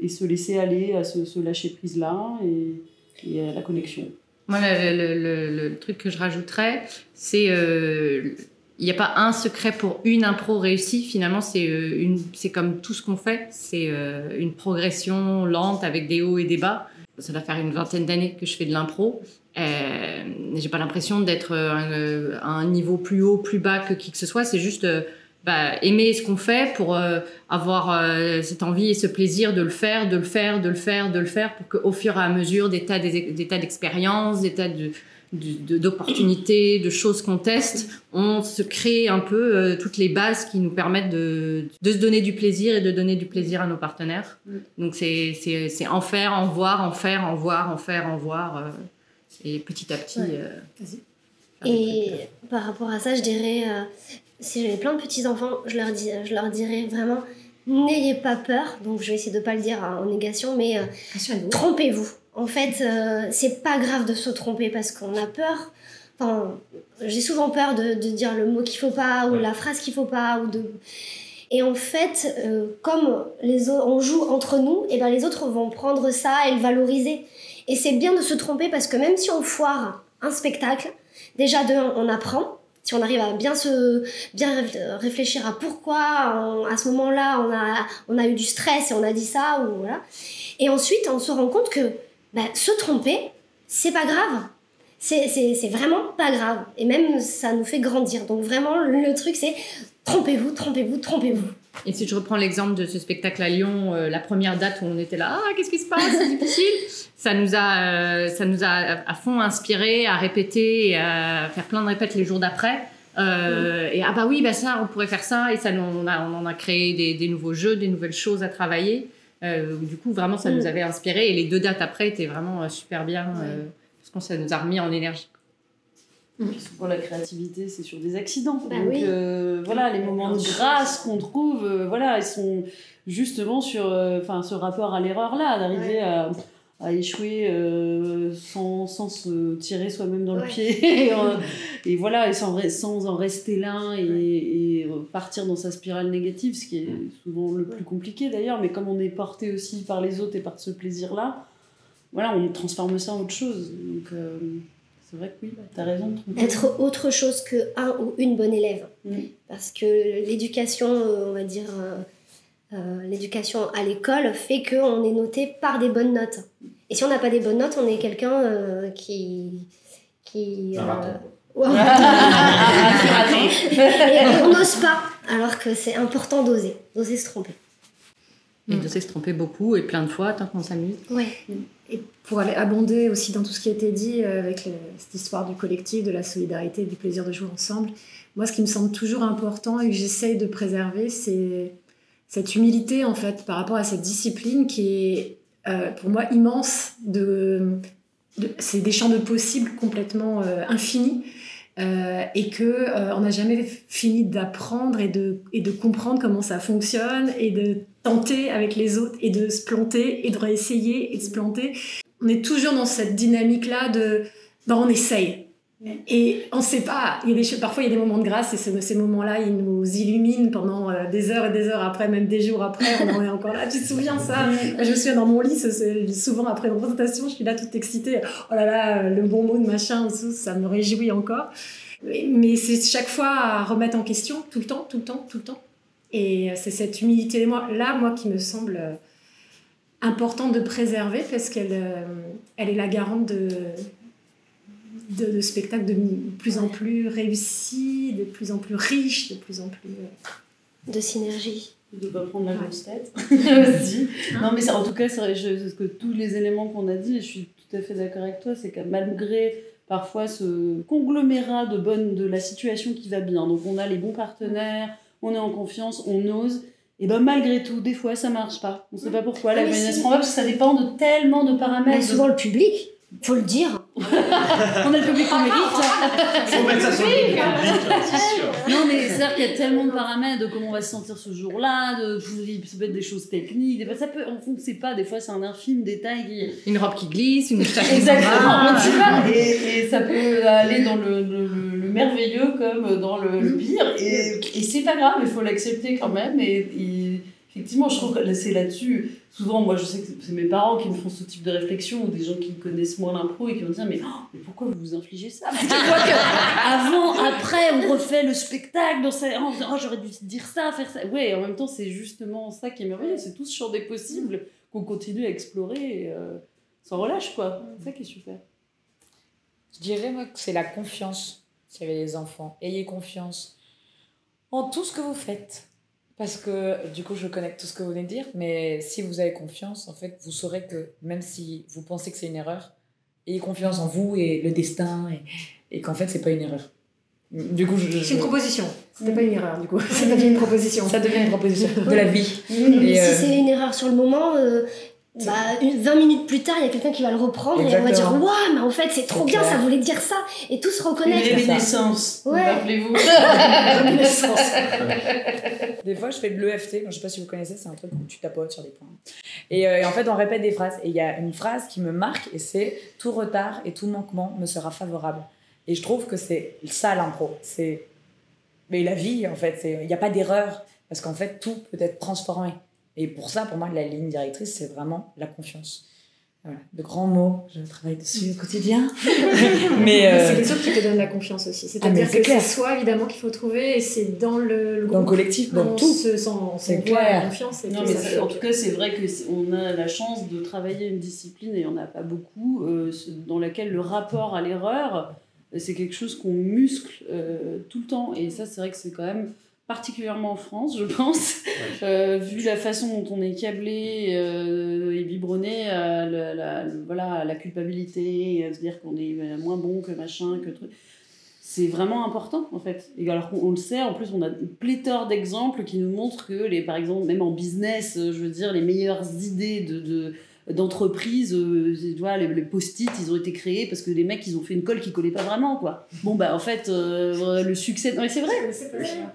et, se laisser aller à ce, ce lâcher prise-là et, et à la connexion. Moi, le, truc que je rajouterais, c'est euh, il n'y a pas un secret pour une impro réussie. Finalement, c'est euh, une, comme tout ce qu'on fait. C'est euh, une progression lente avec des hauts et des bas. Ça doit faire une vingtaine d'années que je fais de l'impro. J'ai pas l'impression d'être à un niveau plus haut, plus bas que qui que ce soit. C'est juste bah, aimer ce qu'on fait pour euh, avoir euh, cette envie et ce plaisir de le faire, de le faire, de le faire, de le faire, pour qu'au fur et à mesure des tas d'expériences, des tas d'opportunités, de, choses qu'on teste, on se crée un peu euh, toutes les bases qui nous permettent de, de, se donner du plaisir et de donner du plaisir à nos partenaires. Mm. Donc c'est en faire, en voir, en faire, en voir, en faire, en voir, et petit à petit. et par rapport à ça, je dirais, si j'avais plein de petits-enfants, je, leur dis, je leur dirais vraiment n'ayez pas peur. Donc je vais essayer de pas le dire en négation, mais euh, trompez-vous. En fait, euh, c'est pas grave de se tromper parce qu'on a peur. Enfin, j'ai souvent peur de, de, dire le mot qu'il faut pas ou la phrase qu'il faut pas ou de. Et en fait, euh, comme les on joue entre nous, et ben les autres vont prendre ça et le valoriser. Et c'est bien de se tromper parce que même si on foire un spectacle, déjà de on apprend si on arrive à bien se bien réfléchir à pourquoi à ce moment-là on a eu du stress et on a dit ça ou voilà. Et ensuite on se rend compte que bah, se tromper c'est pas grave. C'est vraiment pas grave. Et même ça nous fait grandir. Donc vraiment le truc c'est trompez-vous trompez-vous trompez-vous et si je reprends l'exemple de ce spectacle à Lyon, euh, la première date où on était là, ah, qu'est-ce qui se passe, c'est difficile, ça nous a, euh, ça nous a à fond inspiré à répéter et à faire plein de répètes les jours d'après. Euh, et ah bah oui, bah ça, on pourrait faire ça, et ça, on, a, on en a créé des, des, nouveaux jeux, des nouvelles choses à travailler. du coup, vraiment, ça nous mm. avait inspiré, et les deux dates après étaient vraiment super bien, parce que ça nous a remis en énergie. Puis souvent la créativité c'est sur des accidents. Bah Donc euh, voilà, les moments de grâce qu'on trouve, euh, voilà, ils sont justement sur euh, enfin ce rapport à l'erreur là, d'arriver à, à, échouer sans, sans, se tirer soi-même dans le pied et, voilà, et sans, sans en rester là et, et, partir dans sa spirale négative, ce qui est souvent le plus compliqué d'ailleurs, mais comme on est porté aussi par les autres et par ce plaisir là, voilà, on transforme ça en autre chose. Donc c'est vrai que oui, tu as raison. Être autre chose que un ou une bonne élève. Mm. Parce que l'éducation, euh, on va dire, euh, euh, l'éducation à l'école fait qu'on est noté par des bonnes notes. Et si on n'a pas des bonnes notes, on est quelqu'un qui. qui on n'ose pas, alors que c'est important d'oser, d'oser se tromper. Et d'oser se tromper beaucoup et plein de fois tant qu'on s'amuse. Ouais. Et pour aller abonder aussi dans tout ce qui a été dit euh, avec cette histoire du collectif, de la solidarité, du plaisir de jouer ensemble, moi ce qui me semble toujours important et que j'essaye de préserver, c'est cette humilité en fait par rapport à cette discipline qui est euh, pour moi immense. De, c'est des champs de possibles complètement euh, infinis. Et que on n'a jamais fini d'apprendre et de, et de comprendre comment ça fonctionne et de tenter avec les autres et de se planter et de réessayer et de se planter. On est toujours dans cette dynamique-là de ben, on essaye. Et on ne sait pas, il y a des, parfois il y a des moments de grâce et ces, moments-là, ils nous illuminent pendant euh, des heures et des heures après, même des jours après, on en est encore là. Tu te souviens ça? Je me souviens dans mon lit, souvent après une présentation, je suis là toute excitée. Oh là là, le bon mot de machin, ça me réjouit encore. Mais c'est chaque fois à remettre en question, tout le temps, tout le temps, tout le temps. Et c'est cette humilité-là, moi, qui me semble euh, importante de préserver parce qu'elle euh, elle est la garante de, de, spectacles de plus en plus réussis, de plus en plus riches, de plus en plus. Euh, de synergie. De ne pas prendre la grosse tête aussi. Hein non, mais en tout cas, c'est vrai que tous les éléments qu'on a dit, je suis tout à fait d'accord avec toi, c'est que malgré parfois ce conglomérat de bonnes de la situation qui va bien, donc on a les bons partenaires, on est en confiance, on ose. Et ben malgré tout, des fois ça marche pas. On sait pas pourquoi. La ah, si... parce que ça dépend de tellement de paramètres. Mais souvent le public, faut le dire. On a le public qu'on mérite. Faut mettre ça sur le public, c'est sûr. Non, mais c'est-à-dire qu'il y a tellement de paramètres de comment on va se sentir ce jour-là, de ça peut être des choses techniques, des fois, ça peut, on ne sait pas, des fois c'est un infime détail. Qui... Une robe qui glisse, une moustache Exactement, on sait pas. Et, et, ça peut aller dans le, le, le, merveilleux comme dans le, pire, et, et c'est pas grave, il faut l'accepter quand même. Et, effectivement, je trouve que c'est là-dessus souvent, moi, je sais que c'est mes parents qui me font ce type de réflexion ou des gens qui connaissent moins l'impro et qui vont dire mais, oh, mais pourquoi vous vous infligez ça? Parce que avant, après, on refait le spectacle ça, oh, j'aurais dû dire ça, faire ça. Ouais, en même temps, c'est justement ça qui est merveilleux, c'est tout ce champ des possibles qu'on continue à explorer euh, sans relâche, quoi. C'est ça qui est super. Je dirais, moi, que c'est la confiance qu'il y avait les enfants. Ayez confiance en tout ce que vous faites parce que du coup, je connais tout ce que vous venez de dire, mais si vous avez confiance, en fait, vous saurez que même si vous pensez que c'est une erreur, ayez confiance en vous et le destin, et, et qu'en fait, c'est pas une erreur. Du coup, je, C'est une proposition. C'était pas une erreur, du coup. Ça devient une proposition. Ça devient une proposition de la vie. Et si euh, c'est une erreur sur le moment, euh, bah, 20 minutes plus tard, il y a quelqu'un qui va le reprendre et on va dire Waouh, mais en fait, c'est trop bien, ça voulait dire ça. Et tous se reconnaissent. Une réminiscence. Ouais. Rappelez-vous. des fois, je fais de l'EFT. Je sais pas si vous connaissez, c'est un truc où tu tapotes sur des points. Et, euh, et en fait, on répète des phrases. Et il y a une phrase qui me marque et c'est Tout retard et tout manquement me sera favorable. Et je trouve que c'est ça l'impro. C'est. Mais la vie, en fait, il n'y a pas d'erreur. Parce qu'en fait, tout peut être transformé. Et pour ça, pour moi, la ligne directrice, c'est vraiment la confiance. Voilà. De grands mots, je travaille dessus au quotidien. mais euh, c'est les autres qui te donnent la confiance aussi. Ah, C'est-à-dire que c'est soi, évidemment, qu'il faut trouver, et c'est dans le, le, dans le collectif, dans tout. C'est clair. La confiance. non, mais en tout cas, c'est vrai qu'on a la chance de travailler une discipline, et on n'a pas beaucoup, euh, dans laquelle le rapport à l'erreur, c'est quelque chose qu'on muscle euh, tout le temps. Et ça, c'est vrai que c'est quand même particulièrement en France, je pense, euh, vu la façon dont on est câblé euh, et biberonné à la, voilà, la culpabilité, à se dire qu'on est moins bon que machin, que truc. C'est vraiment important en fait. Et alors qu'on le sait, en plus on a pléthore d'exemples qui nous montrent que, les, par exemple, même en business, je veux dire, les meilleures idées de, de d'entreprises, euh, tu vois, les, post-it, ils ont été créés parce que les mecs, ils ont fait une colle qui collait pas vraiment, quoi. Bon, bah, en fait, euh, le succès... Non, mais c'est vrai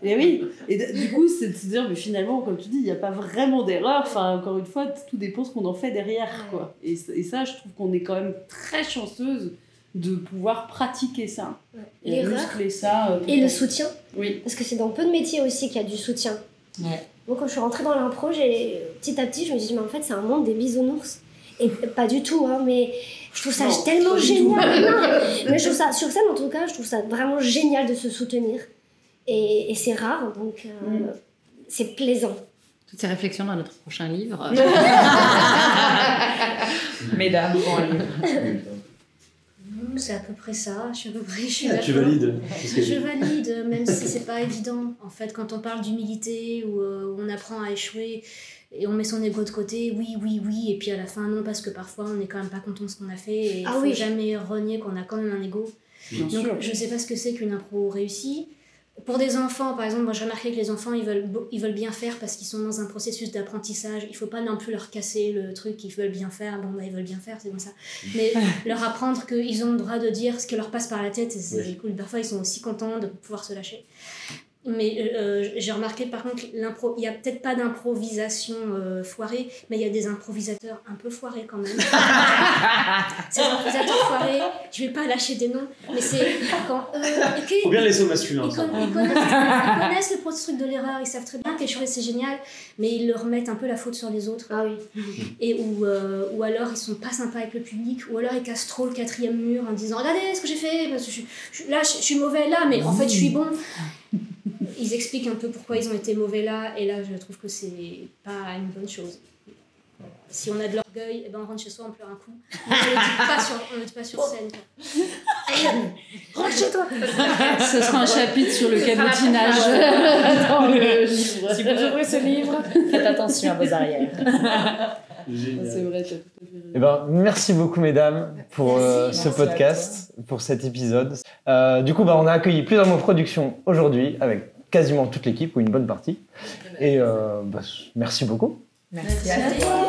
Et oui Et du coup, c'est de se dire, mais finalement, comme tu dis, il n'y a pas vraiment d'erreur. Enfin, encore une fois, tout dépend ce qu'on en fait derrière, quoi. Et, et ça, je trouve qu'on est quand même très chanceuse de pouvoir pratiquer ça. Et muscler ça. Euh, et le soutien. Oui. Parce que c'est dans peu de métiers aussi qu'il y a du soutien. Ouais. Moi, quand je suis rentrée dans l'impro, petit à petit, je me suis dit, mais en fait, c'est un monde des bisounours. Et pas du tout, hein, mais je trouve ça tellement génial. mais je trouve ça, sur scène en tout cas, je trouve ça vraiment génial de se soutenir. Et, et c'est rare, donc euh, mm. c'est plaisant. Toutes ces réflexions dans notre prochain livre. Mesdames, bon livre c'est à peu près ça. Je suis à peu près. Je ah, tu valides Je valide, même si c'est pas évident. En fait, quand on parle d'humilité ou euh, on apprend à échouer et on met son ego de côté, oui, oui, oui, et puis à la fin, non, parce que parfois on n'est quand même pas content de ce qu'on a fait et il ah, faut oui. jamais renier qu'on a quand même un ego. Donc, je sais pas ce que c'est qu'une impro réussie pour des enfants, par exemple, moi j'ai remarqué que les enfants ils veulent, ils veulent bien faire parce qu'ils sont dans un processus d'apprentissage. Il faut pas non plus leur casser le truc qu'ils veulent bien faire. Bon, bah, ils veulent bien faire, c'est comme ça. Mais leur apprendre qu'ils ont le droit de dire ce qui leur passe par la tête, c'est cool. Parfois ils sont aussi contents de pouvoir se lâcher. Mais euh, j'ai remarqué par contre, l'impro, il n'y a peut-être pas d'improvisation euh, foirée, mais il y a des improvisateurs un peu foirés quand même. Ces improvisateurs foirés, je vais pas lâcher des noms, mais c'est quand. Euh, Faut bien laisser au masculin. Ils, con, ils, connaissent, ils, connaissent, le processus de l'erreur, ils savent très bien qu'échouer c'est génial, mais ils leur mettent un peu la faute sur les autres. Ah oui. Et ou, euh, ou alors ils sont pas sympas avec le public, ou alors ils cassent trop le quatrième mur en disant Regardez ce que j'ai fait, parce que je, je, là je, je, suis mauvais là, mais en fait je suis bon ils expliquent un peu pourquoi ils ont été mauvais là, et là, je trouve que c'est pas une bonne chose. Si on a de l'orgueil, eh ben on rentre chez soi, on pleure un coup. on ne le dit pas sur, on le dit pas sur scène. rentre chez toi Ce sera un chapitre sur le cabotinage dans le livre. Si vous ouvrez ce livre, faites attention à vos arrières. C'est vrai, tout eh ben, merci beaucoup, mesdames, pour euh, ce podcast, pour cet épisode. Euh, du coup, bah, on a accueilli plusieurs mots production aujourd'hui avec quasiment toute l'équipe ou une bonne partie. Et euh, bah, merci beaucoup. Merci, merci à toi.